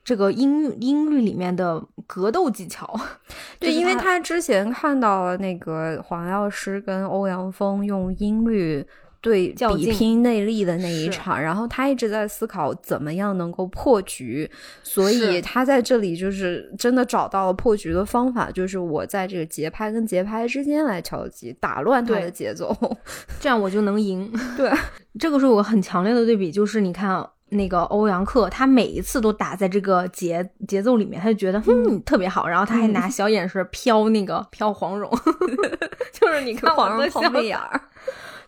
这个音音律里面的格斗技巧。
对，因为他之前看到了那个黄药师跟欧阳锋用音律对比拼内力的那一场，然后他一直在思考怎么样能够破局，所以他在这里就是真的找到了破局的方法，就是我在这个节拍跟节拍之间来敲击，打乱他的节奏，
这样我就能赢。
对，
这个是我很强烈的对比，就是你看那个欧阳克，他每一次都打在这个节节奏里面，他就觉得嗯特别好，然后他还拿小眼神飘那个飘黄蓉，就是你看
黄蓉
小
眼儿。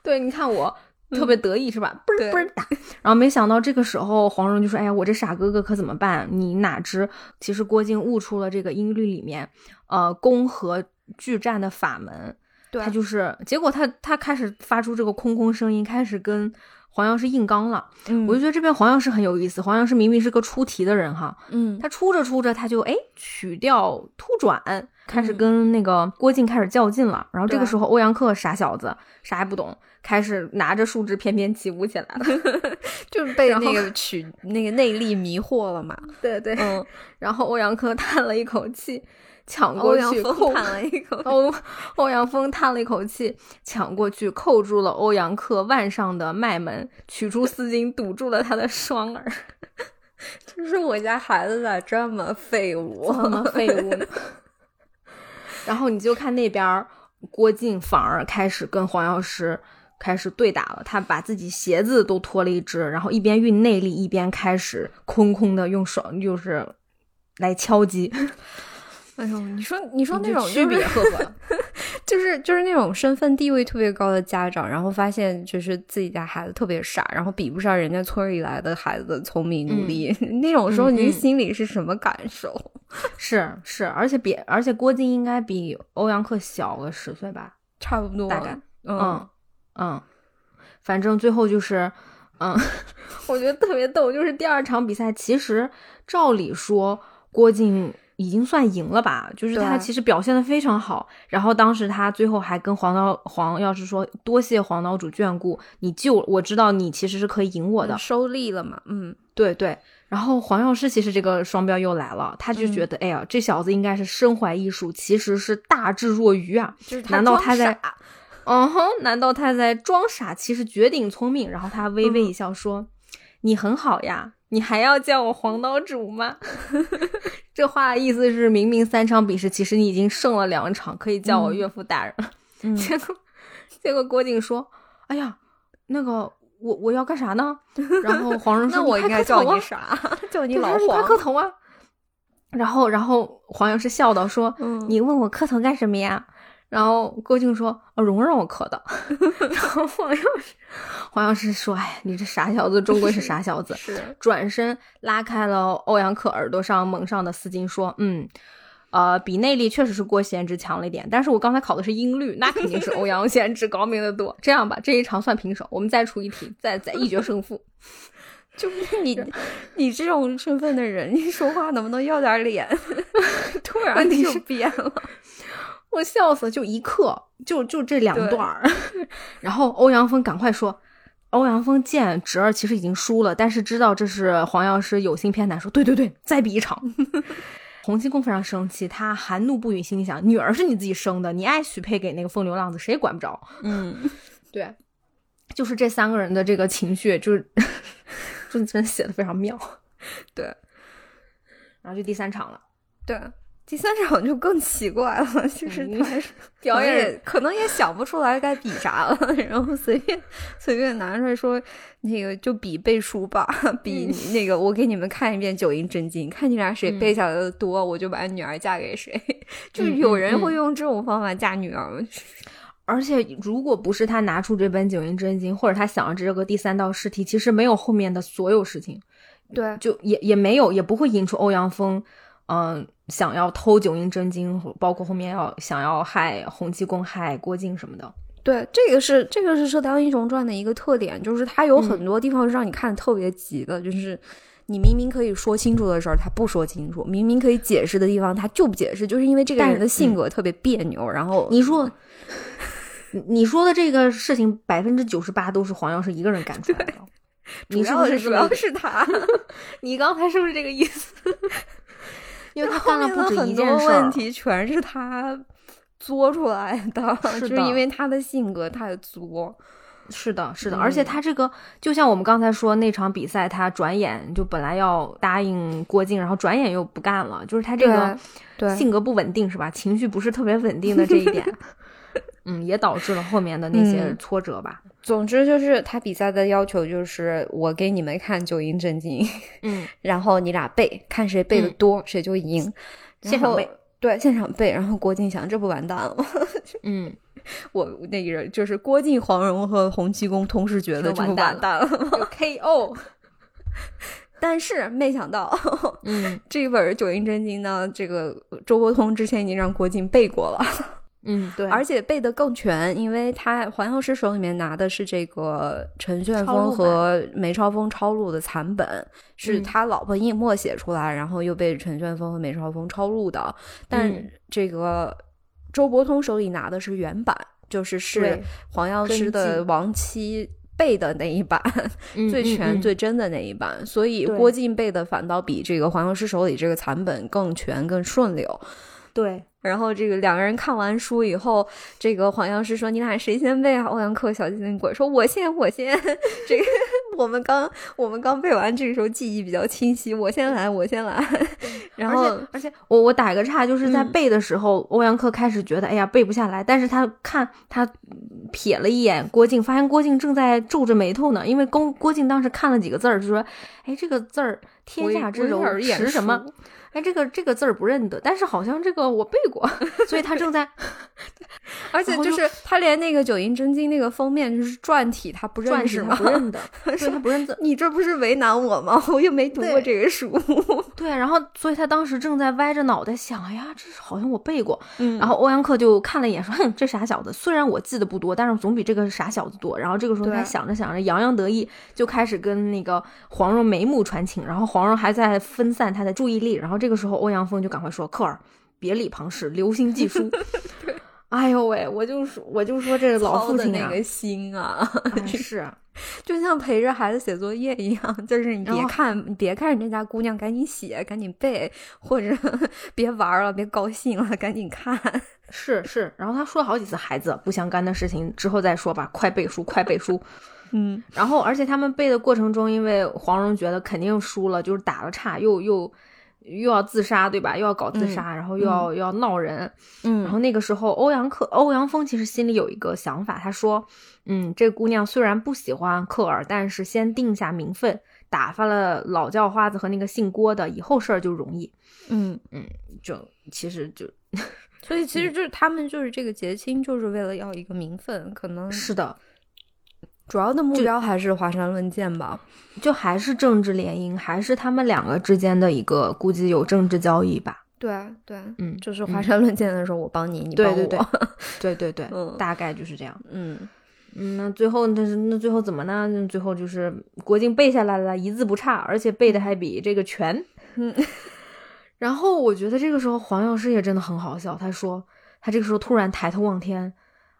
对，你看我特别得意是吧？嘣嘣打，然后没想到这个时候黄蓉就说：“哎呀，我这傻哥哥可怎么办？你哪知其实郭靖悟出了这个音律里面，呃，攻和拒战的法门。他就是结果他他开始发出这个空空声音，开始跟黄药师硬刚了。我就觉得这边黄药师很有意思。黄药师明明是个出题的人哈，
嗯，
他出着出着他就哎曲调突转，开始跟那个郭靖开始较劲了。然后这个时候欧阳克傻小子啥也不懂。”开始拿着树枝翩翩起舞起来了，
就是被那个曲那个内力迷惑了嘛。
对对，嗯。然后欧阳克叹了一口气，抢过去
扣。叹了一口。
欧欧阳锋叹了一口气，抢过去扣住了欧阳克腕上的脉门，取出丝巾堵住了他的双耳。
就是我家孩子咋这么废物？
这么废物呢？然后你就看那边郭靖反而开始跟黄药师。开始对打了，他把自己鞋子都脱了一只，然后一边运内力，一边开始空空的用手就是来敲击。
哎呦，你说你说那种
区别，呵呵，
就是 就是那种身份地位特别高的家长，然后发现就是自己家孩子特别傻，然后比不上人家村里来的孩子聪明努力，那种时候您心里是什么感受？
是是，而且比而且郭靖应该比欧阳克小个十岁吧，
差不多
大概，嗯。嗯，反正最后就是，嗯，我觉得特别逗。就是第二场比赛，其实照理说郭靖已经算赢了吧？就是他其实表现的非常好。然后当时他最后还跟黄刀黄药师说：“多谢黄刀主眷顾，你救我知道你其实是可以赢我的，
收力了嘛？”嗯，
对对。然后黄药师其实这个双标又来了，他就觉得：“哎呀，这小子应该是身怀艺术，其实是大智若愚啊！难道他在？”嗯哼，难道他在装傻？其实绝顶聪明。然后他微微一笑说：“你很好呀，你还要叫我黄刀主吗？” 这话的意思是，明明三场比试，其实你已经胜了两场，可以叫我岳父大人。结果，结果郭靖说：“哎呀，那个我我要干啥呢？”然后黄蓉说：“
那我应该叫你啥？叫你老黄
磕头啊。”然后，然后黄药师笑道说：“你问我磕头干什么呀？”然后郭靖说：“哦，蓉让我磕的。”然后黄药师，黄药师说：“哎，你这傻小子，终归是傻小子。”
是
转身拉开了欧阳克耳朵上蒙上的丝巾，说：“嗯，呃，比内力确实是郭贤之强了一点，但是我刚才考的是音律，那肯定是欧阳 贤之高明的多。这样吧，这一场算平手，我们再出一题，再再一决胜负。
就是你，你这种身份的人，你说话能不能要点脸？突然就变了。”
我笑死，就一刻，就就这两段儿。然后欧阳锋赶快说：“欧阳锋见侄儿其实已经输了，但是知道这是黄药师有心偏袒，说对对对，再比一场。”洪七公非常生气，他含怒不语，心里想：女儿是你自己生的，你爱许配给那个风流浪子，谁也管不着。
嗯，
对，就是这三个人的这个情绪，就 是就真写的非常妙。
对，
然后就第三场了。
对。第三场就更奇怪了，就是他
表
演可能也想不出来该比啥了，然后随便随便拿出来说，那个就比背书吧，比那个我给你们看一遍《九阴真经》，看你俩谁背下来的多，我就把女儿嫁给谁。就有人会用这种方法嫁女儿吗，
而且如果不是他拿出这本《九阴真经》，或者他想了这个第三道试题，其实没有后面的所有事情，
对，
就也也没有，也不会引出欧阳锋。嗯，想要偷九阴真经，包括后面要想要害洪七公、害郭靖什么的。
对，这个是这个是《射雕英雄传》的一个特点，就是它有很多地方是让你看的特别急的，就是你明明可以说清楚的事儿，他不说清楚；明明可以解释的地方，他就不解释，就是因为这个人的性格特别别扭。然后
你说，你说的这个事情，百分之九十八都是黄药师一个人干出来的。你是不是
主要是他？
你刚才是不是这个意思？因为他干了不止一
件事，问题全是他作出来的，
是
因为他的性格太作。
是的，是的，而且他这个就像我们刚才说那场比赛，他转眼就本来要答应郭靖，然后转眼又不干了，就是他这个性格不稳定，是吧？情绪不是特别稳定的这一点，嗯，也导致了后面的那些挫折吧。
总之就是他比赛的要求就是我给你们看九阴真经，
嗯，
然后你俩背，看谁背的多谁就赢。
现场背，
对，现场背。然后郭靖想，这不完蛋了吗？
嗯。
我那个人就是郭靖、黄蓉和洪七公同时觉得就完蛋了
，KO。
但是没想到，
嗯，
这本《九阴真经》呢，这个周伯通之前已经让郭靖背过了，
嗯，对，
而且背的更全，因为他黄药师手里面拿的是这个陈旋风和梅超风抄录的残本，是他老婆印墨写出来，然后又被陈旋风和梅超风抄录的，但这个。周伯通手里拿的是原版，就是是黄药师的亡妻背的那一版，最全最真的那一版，所以郭靖背的反倒比这个黄药师手里这个残本更全更顺溜。
对。
然后这个两个人看完书以后，这个黄药师说：“你俩谁先背啊？”欧阳克小心鬼说：“我先，我先。”这个我们刚我们刚背完，这个时候记忆比较清晰，我先来，我先来。然后
而且我我打个岔，就是在背的时候，欧阳克开始觉得哎呀背不下来，但是他看他瞥了一眼郭靖，发现郭靖正在皱着眉头呢，因为郭郭靖当时看了几个字儿，就说：“哎，这个字儿天下之柔识什么？”哎，这个这个字儿不认得，但是好像这个我背过，所以他正在，
而且就是他连那个《九阴真经》那个封面就是篆体，他不认识吗？
不认得，是他不认字。
你这不是为难我吗？我又没读过这个书。
对，然后所以他当时正在歪着脑袋想，哎呀，这好像我背过。
嗯。
然后欧阳克就看了一眼，说：“哼，这傻小子，虽然我记得不多，但是总比这个傻小子多。”然后这个时候他想着想着，洋洋得意，就开始跟那个黄蓉眉目传情，然后黄蓉还在分散他的注意力，然后这个时候欧阳锋。就赶快说，克尔，别理庞氏，留心记书。哎呦喂，我就说，我就说这老父亲
那个心啊，
是，
就像陪着孩子写作业一样，就是你别看，你别看人家姑娘，赶紧写，赶紧背，或者 别玩了，别高兴了，赶紧看。
是是，然后他说了好几次，孩子不相干的事情之后再说吧，快背书，快背书。
嗯，
然后而且他们背的过程中，因为黄蓉觉得肯定输了，就是打了岔，又又。又要自杀，对吧？又要搞自杀，然后又要又要闹人，
嗯。
然后那个时候，欧阳克、欧阳锋其实心里有一个想法，他说：“嗯，这姑娘虽然不喜欢克尔，但是先定下名分，打发了老叫花子和那个姓郭的，以后事儿就容易。”
嗯
嗯，就其实就，
所以其实就是他们就是这个结亲，就是为了要一个名分，可能
是的。
主要的目标还是华山论剑吧，
就还是政治联姻，还是他们两个之间的一个估计有政治交易吧。
对对，
嗯，
就是华山论剑的时候，我帮你，你
帮我，对对对，对对 对，大概就是这样。
嗯
嗯，那最后那是那最后怎么呢？最后就是国靖背下来了，一字不差，而且背的还比这个全。
嗯，
然后我觉得这个时候黄药师也真的很好笑，他说他这个时候突然抬头望天。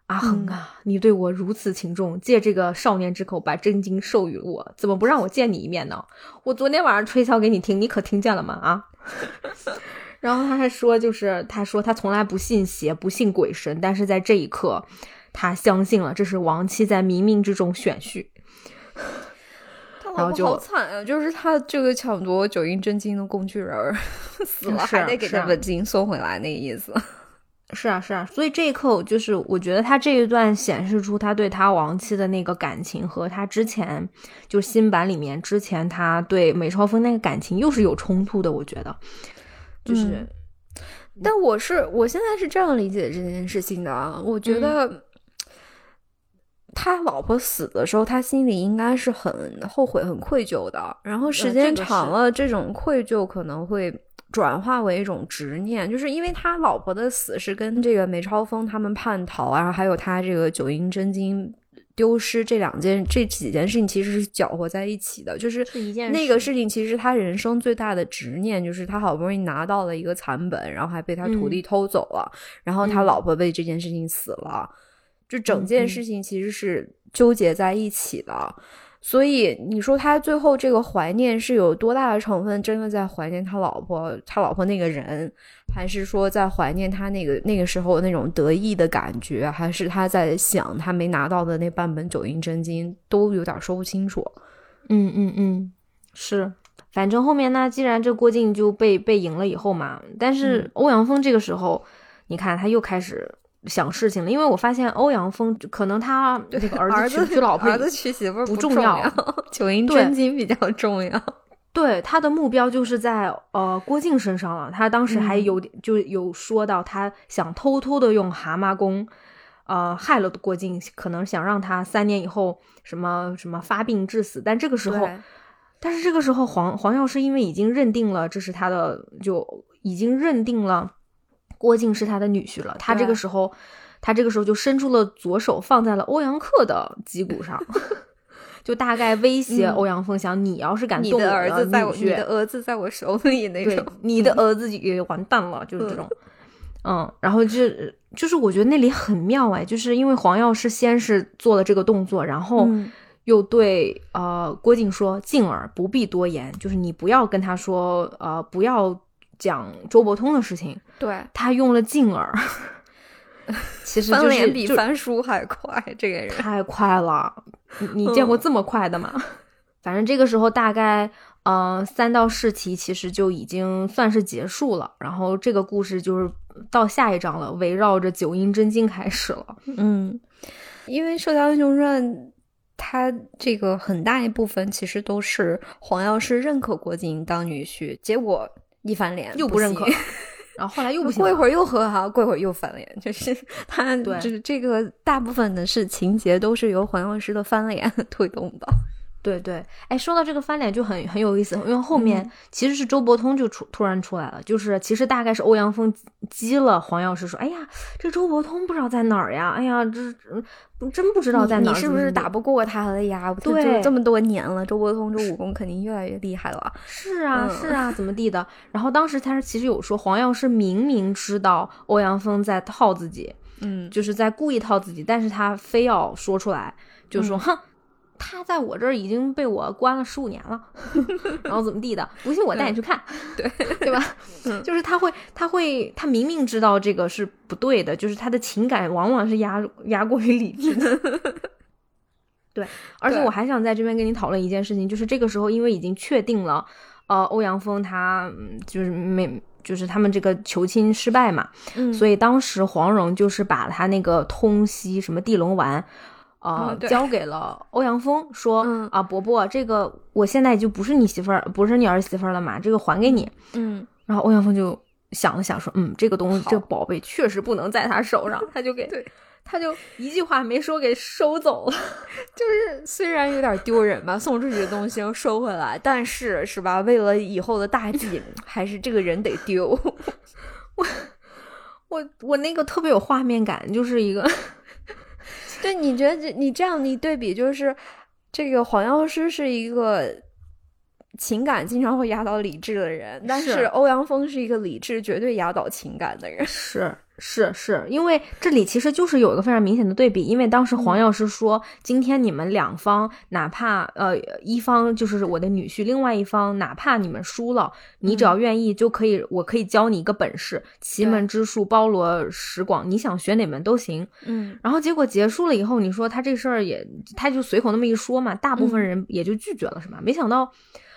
阿恒啊，你对我如此情重，借这个少年之口把真经授予我，怎么不让我见你一面呢？我昨天晚上吹箫给你听，你可听见了吗？啊！然后他还说，就是他说他从来不信邪，不信鬼神，但是在这一刻，他相信了，这是亡妻在冥冥之中选婿。然后就
好惨啊！就是他这个抢夺九阴真经的工具人 死了，还得给他本金送回来，那个意思。
是啊，是啊，所以这一刻，就是我觉得他这一段显示出他对他亡妻的那个感情，和他之前就新版里面之前他对梅超风那个感情又是有冲突的。我觉得，就是，
但我是我现在是这样理解这件事情的啊，我觉得他老婆死的时候，他心里应该是很后悔、很愧疚的。然后时间长了，这种愧疚可能会。转化为一种执念，就是因为他老婆的死是跟这个梅超风他们叛逃啊，还有他这个九阴真经丢失这两件这几件事情其实是搅和在一起的，就是那个事情其实他人生最大的执念就是他好不容易拿到了一个残本，然后还被他徒弟偷走了，然后他老婆为这件事情死了，就整件事情其实是纠结在一起的。所以你说他最后这个怀念是有多大的成分？真的在怀念他老婆，他老婆那个人，还是说在怀念他那个那个时候那种得意的感觉？还是他在想他没拿到的那半本九阴真经？都有点说不清楚。
嗯嗯嗯，是，反正后面呢，既然这郭靖就被被赢了以后嘛，但是欧阳锋这个时候，你看他又开始。想事情了，因为我发现欧阳锋可能他这个儿子娶娶老婆、
儿子娶媳妇
不
重
要，
九阴真经比较重要。
对，他的目标就是在呃郭靖身上了。他当时还有就有说到，他想偷偷的用蛤蟆功，呃害了郭靖，可能想让他三年以后什么什么发病致死。但这个时候，但是这个时候黄黄药师因为已经认定了这是他的，就已经认定了。郭靖是他的女婿了，他这个时候，他这个时候就伸出了左手，放在了欧阳克的脊骨上，就大概威胁欧阳锋，想你要是敢动我
的儿子，在我你的儿子在我手里那种，
你的儿子也完蛋了，就是这种，嗯，然后就就是我觉得那里很妙哎，就是因为黄药师先是做了这个动作，然后又对呃郭靖说：“靖儿不必多言，就是你不要跟他说，呃，不要。”讲周伯通的事情，
对
他用了静儿，其实
翻脸比翻书还快，这个人
太快了。你见过这么快的吗？反正这个时候大概，嗯，三道试题其实就已经算是结束了。然后这个故事就是到下一章了，围绕着九阴真经开始了。
嗯，因为《射雕英雄传》，它这个很大一部分其实都是黄药师认可郭靖当女婿，结果。一翻脸
又
不
认可，然后后来又不行，
过一会儿又和好，过一会儿又翻脸，就是 他这这个大部分的是情节都是由黄药师的翻脸 推动的。
对对，哎，说到这个翻脸就很很有意思，因为后面其实是周伯通就出突然出来了，就是其实大概是欧阳锋激了黄药师说：“哎呀，这周伯通不知道在哪儿呀？哎呀，这真不知道在哪儿，
你是不是打不过他了呀？
对，
这么多年了，周伯通这武功肯定越来越厉害了。
是啊，是啊，怎么地的？然后当时他其实有说，黄药师明明知道欧阳锋在套自己，
嗯，
就是在故意套自己，但是他非要说出来，就说哼。”他在我这儿已经被我关了十五年了，然后怎么地的？不信我带你去看，
对
对吧？就是他会，他会，他明明知道这个是不对的，就是他的情感往往是压压过于理智的。对，而且我还想在这边跟你讨论一件事情，就是这个时候因为已经确定了，呃，欧阳锋他就是没，就是他们这个求亲失败嘛，所以当时黄蓉就是把他那个通西什么地龙丸。啊，交给了欧阳锋，说啊，伯伯，这个我现在就不是你媳妇儿，不是你儿媳妇了嘛，这个还给你。
嗯，
然后欧阳锋就想了想，说，嗯，这个东西，这个宝贝确实不能在他手上，他就给，他就一句话没说给收走了。
就是虽然有点丢人吧，送出去的东西要收回来，但是是吧？为了以后的大 计，还是这个人得丢。
我我我那个特别有画面感，就是一个。
对，你觉得这你这样你对比，就是这个黄药师是一个情感经常会压倒理智的人，但是欧阳锋是一个理智绝对压倒情感的人，
是。是是，因为这里其实就是有一个非常明显的对比，因为当时黄药师说，今天你们两方哪怕呃一方就是我的女婿，另外一方哪怕你们输了，你只要愿意就可以，我可以教你一个本事，奇门之术包罗十广，你想学哪门都行。
嗯，
然后结果结束了以后，你说他这事儿也，他就随口那么一说嘛，大部分人也就拒绝了，是吧？没想到，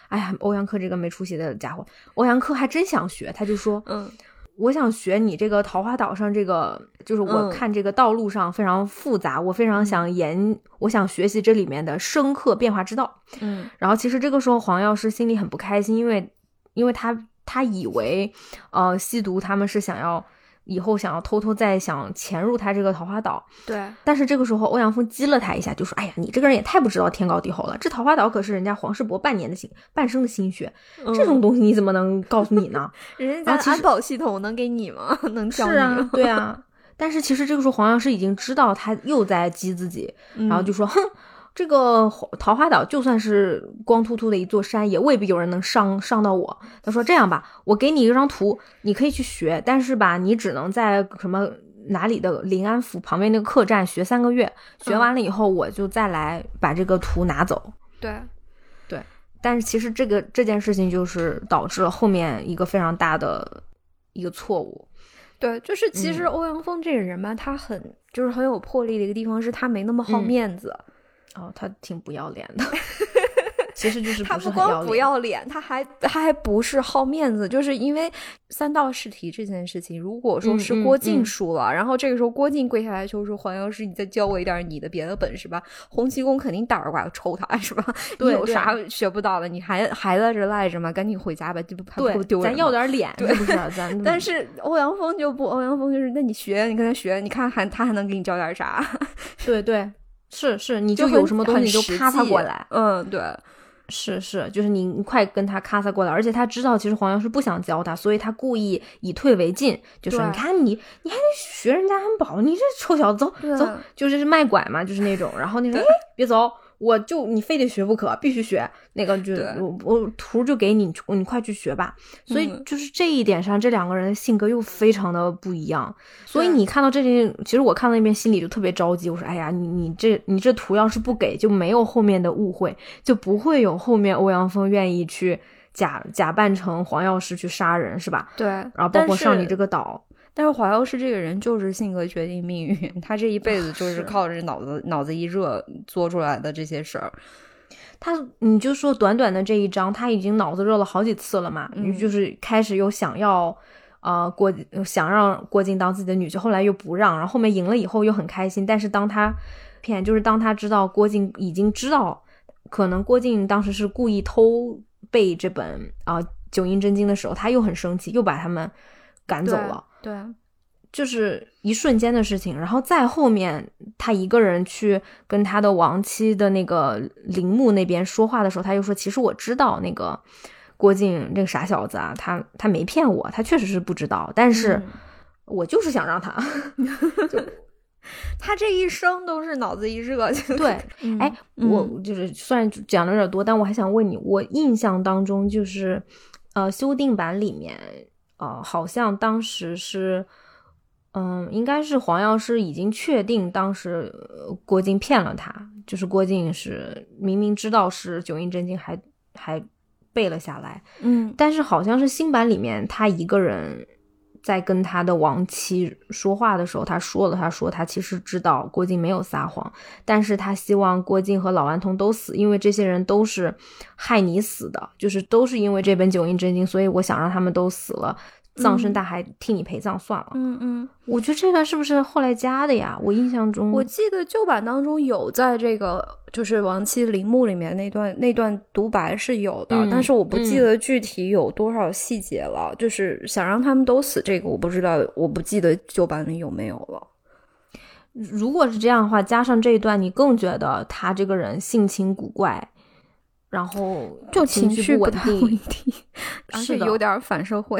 哎呀，欧阳克这个没出息的家伙，欧阳克还真想学，他就说，
嗯。
我想学你这个桃花岛上这个，就是我看这个道路上非常复杂，我非常想研，我想学习这里面的深刻变化之道。
嗯，
然后其实这个时候黄药师心里很不开心，因为，因为他他以为，呃，吸毒他们是想要。以后想要偷偷再想潜入他这个桃花岛，
对。
但是这个时候欧阳锋激了他一下，就说：“哎呀，你这个人也太不知道天高地厚了。这桃花岛可是人家黄世博半年的心、半生的心血，这种东西你怎么能告诉你呢？
人家安保系统能给你吗？能教
你？是啊，对啊。但是其实这个时候黄药师已经知道他又在激自己，然后就说：哼。”这个桃花岛就算是光秃秃的一座山，也未必有人能上上到我。他说：“这样吧，我给你一张图，你可以去学，但是吧，你只能在什么哪里的临安府旁边那个客栈学三个月。学完了以后，我就再来把这个图拿走。”
对，
对。但是其实这个这件事情就是导致了后面一个非常大的一个错误。
对，就是其实欧阳锋这个人吧，他很就是很有魄力的一个地方是他没那么好面子。
哦，他挺不要脸的。其实就是
他不光不要脸，他还他还不是好面子，就是因为三道试题这件事情，如果说是郭靖输了，然后这个时候郭靖跪下来求说：“黄药师，你再教我一点你的别的本事吧。”洪七公肯定打着挂抽他，是吧？你有啥学不到的？你还还在这赖着吗？赶紧回家吧，就不丢
人。咱要点脸，对不是？咱
但是欧阳锋就不，欧阳锋就是那你学，你跟他学，你看还他还能给你教点啥？
对 对，是是，你就有什么东西就咔嚓过来，
嗯，对。
是是，就是你你快跟他咔嚓过来，而且他知道其实黄药师不想教他，所以他故意以退为进，就说你看你你还得学人家安保，你这臭小子走走，就是卖拐嘛，就是那种，然后那 种哎别走。我就你非得学不可，必须学那个就我我图就给你，你快去学吧。所以就是这一点上，这两个人的性格又非常的不一样。所以你看到这件，其实我看到那边心里就特别着急。我说，哎呀，你你这你这图要是不给，就没有后面的误会，就不会有后面欧阳锋愿意去假假扮成黄药师去杀人，是吧？
对。
然后包括上你这个岛。
但是黄药师这个人就是性格决定命运，他这一辈子就是靠着脑子脑子一热做出来的这些事儿。
他，你就说短短的这一章，他已经脑子热了好几次了嘛？就是开始又想要，呃，郭想让郭靖当自己的女婿，后来又不让，然后后面赢了以后又很开心。但是当他骗，就是当他知道郭靖已经知道，可能郭靖当时是故意偷背这本啊《九阴真经》的时候，他又很生气，又把他们赶走了。
对，
就是一瞬间的事情，然后再后面，他一个人去跟他的亡妻的那个陵墓那边说话的时候，他又说：“其实我知道那个郭靖这个傻小子啊，他他没骗我，他确实是不知道，但是我就是想让他，就
他这一生都是脑子一热。
对，哎，我就是虽然讲的有点多，但我还想问你，我印象当中就是呃修订版里面。呃，好像当时是，嗯，应该是黄药师已经确定当时郭靖骗了他，就是郭靖是明明知道是九阴真经，还还背了下来，
嗯，
但是好像是新版里面他一个人。在跟他的亡妻说话的时候，他说了，他说他其实知道郭靖没有撒谎，但是他希望郭靖和老顽童都死，因为这些人都是害你死的，就是都是因为这本九阴真经，所以我想让他们都死了。葬身大海，替你陪葬算了。
嗯嗯，
我觉得这段是不是后来加的呀？我印象中，
我记得旧版当中有在这个就是亡妻陵墓里面那段那段独白是有的，但是我不记得具体有多少细节了。就是想让他们都死，这个我不知道，我不记得旧版里有没有了。
如果是这样的话，加上这一段，你更觉得他这个人性情古怪，然后
就情
绪
不稳定，
而且
有点反社会。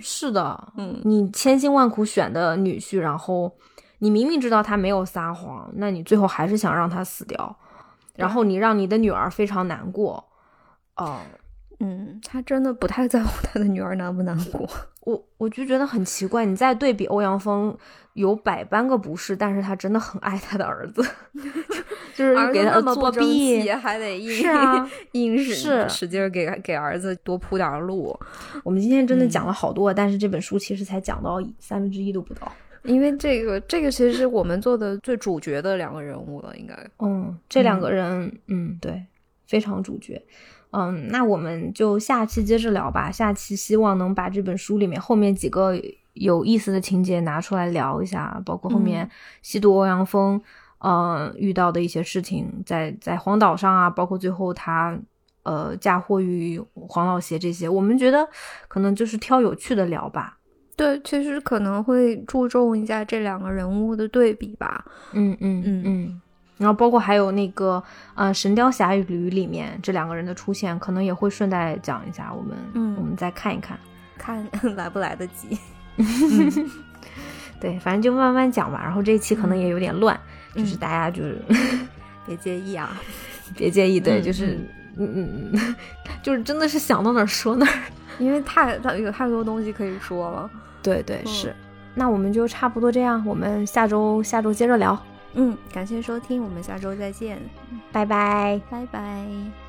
是的，
嗯，
你千辛万苦选的女婿，然后你明明知道他没有撒谎，那你最后还是想让他死掉，然后你让你的女儿非常难过，哦，
嗯，他真的不太在乎他的女儿难不难过，
我我就觉得很奇怪。你再对比欧阳锋，有百般个不是，但是他真的很爱他的儿子，就是给他作弊，
还得硬
是啊，
硬
是
使劲给给儿子多铺点路。
我们今天真的讲了好多，但是这本书其实才讲到三分之一都不到，
因为这个这个其实是我们做的最主角的两个人物了，应该，
嗯，这两个人，嗯，对，非常主角。嗯，那我们就下期接着聊吧。下期希望能把这本书里面后面几个有意思的情节拿出来聊一下，包括后面西渡欧阳锋，呃，遇到的一些事情，在在荒岛上啊，包括最后他呃嫁祸于黄老邪这些，我们觉得可能就是挑有趣的聊吧。
对，其实可能会注重一下这两个人物的对比吧。
嗯嗯嗯嗯。然后包括还有那个，呃，《神雕侠侣》里面这两个人的出现，可能也会顺带讲一下。我们，
嗯，
我们再看一看，
看 来不来得及。
对，反正就慢慢讲吧。然后这一期可能也有点乱，就是大家就是
别介意啊，
别介意。对，就是，嗯嗯嗯，就是真的是想到哪儿说哪儿，
因为太太有太多东西可以说了。
对对是，那我们就差不多这样，我们下周下周接着聊。
嗯，感谢收听，我们下周再见，
拜拜，
拜拜。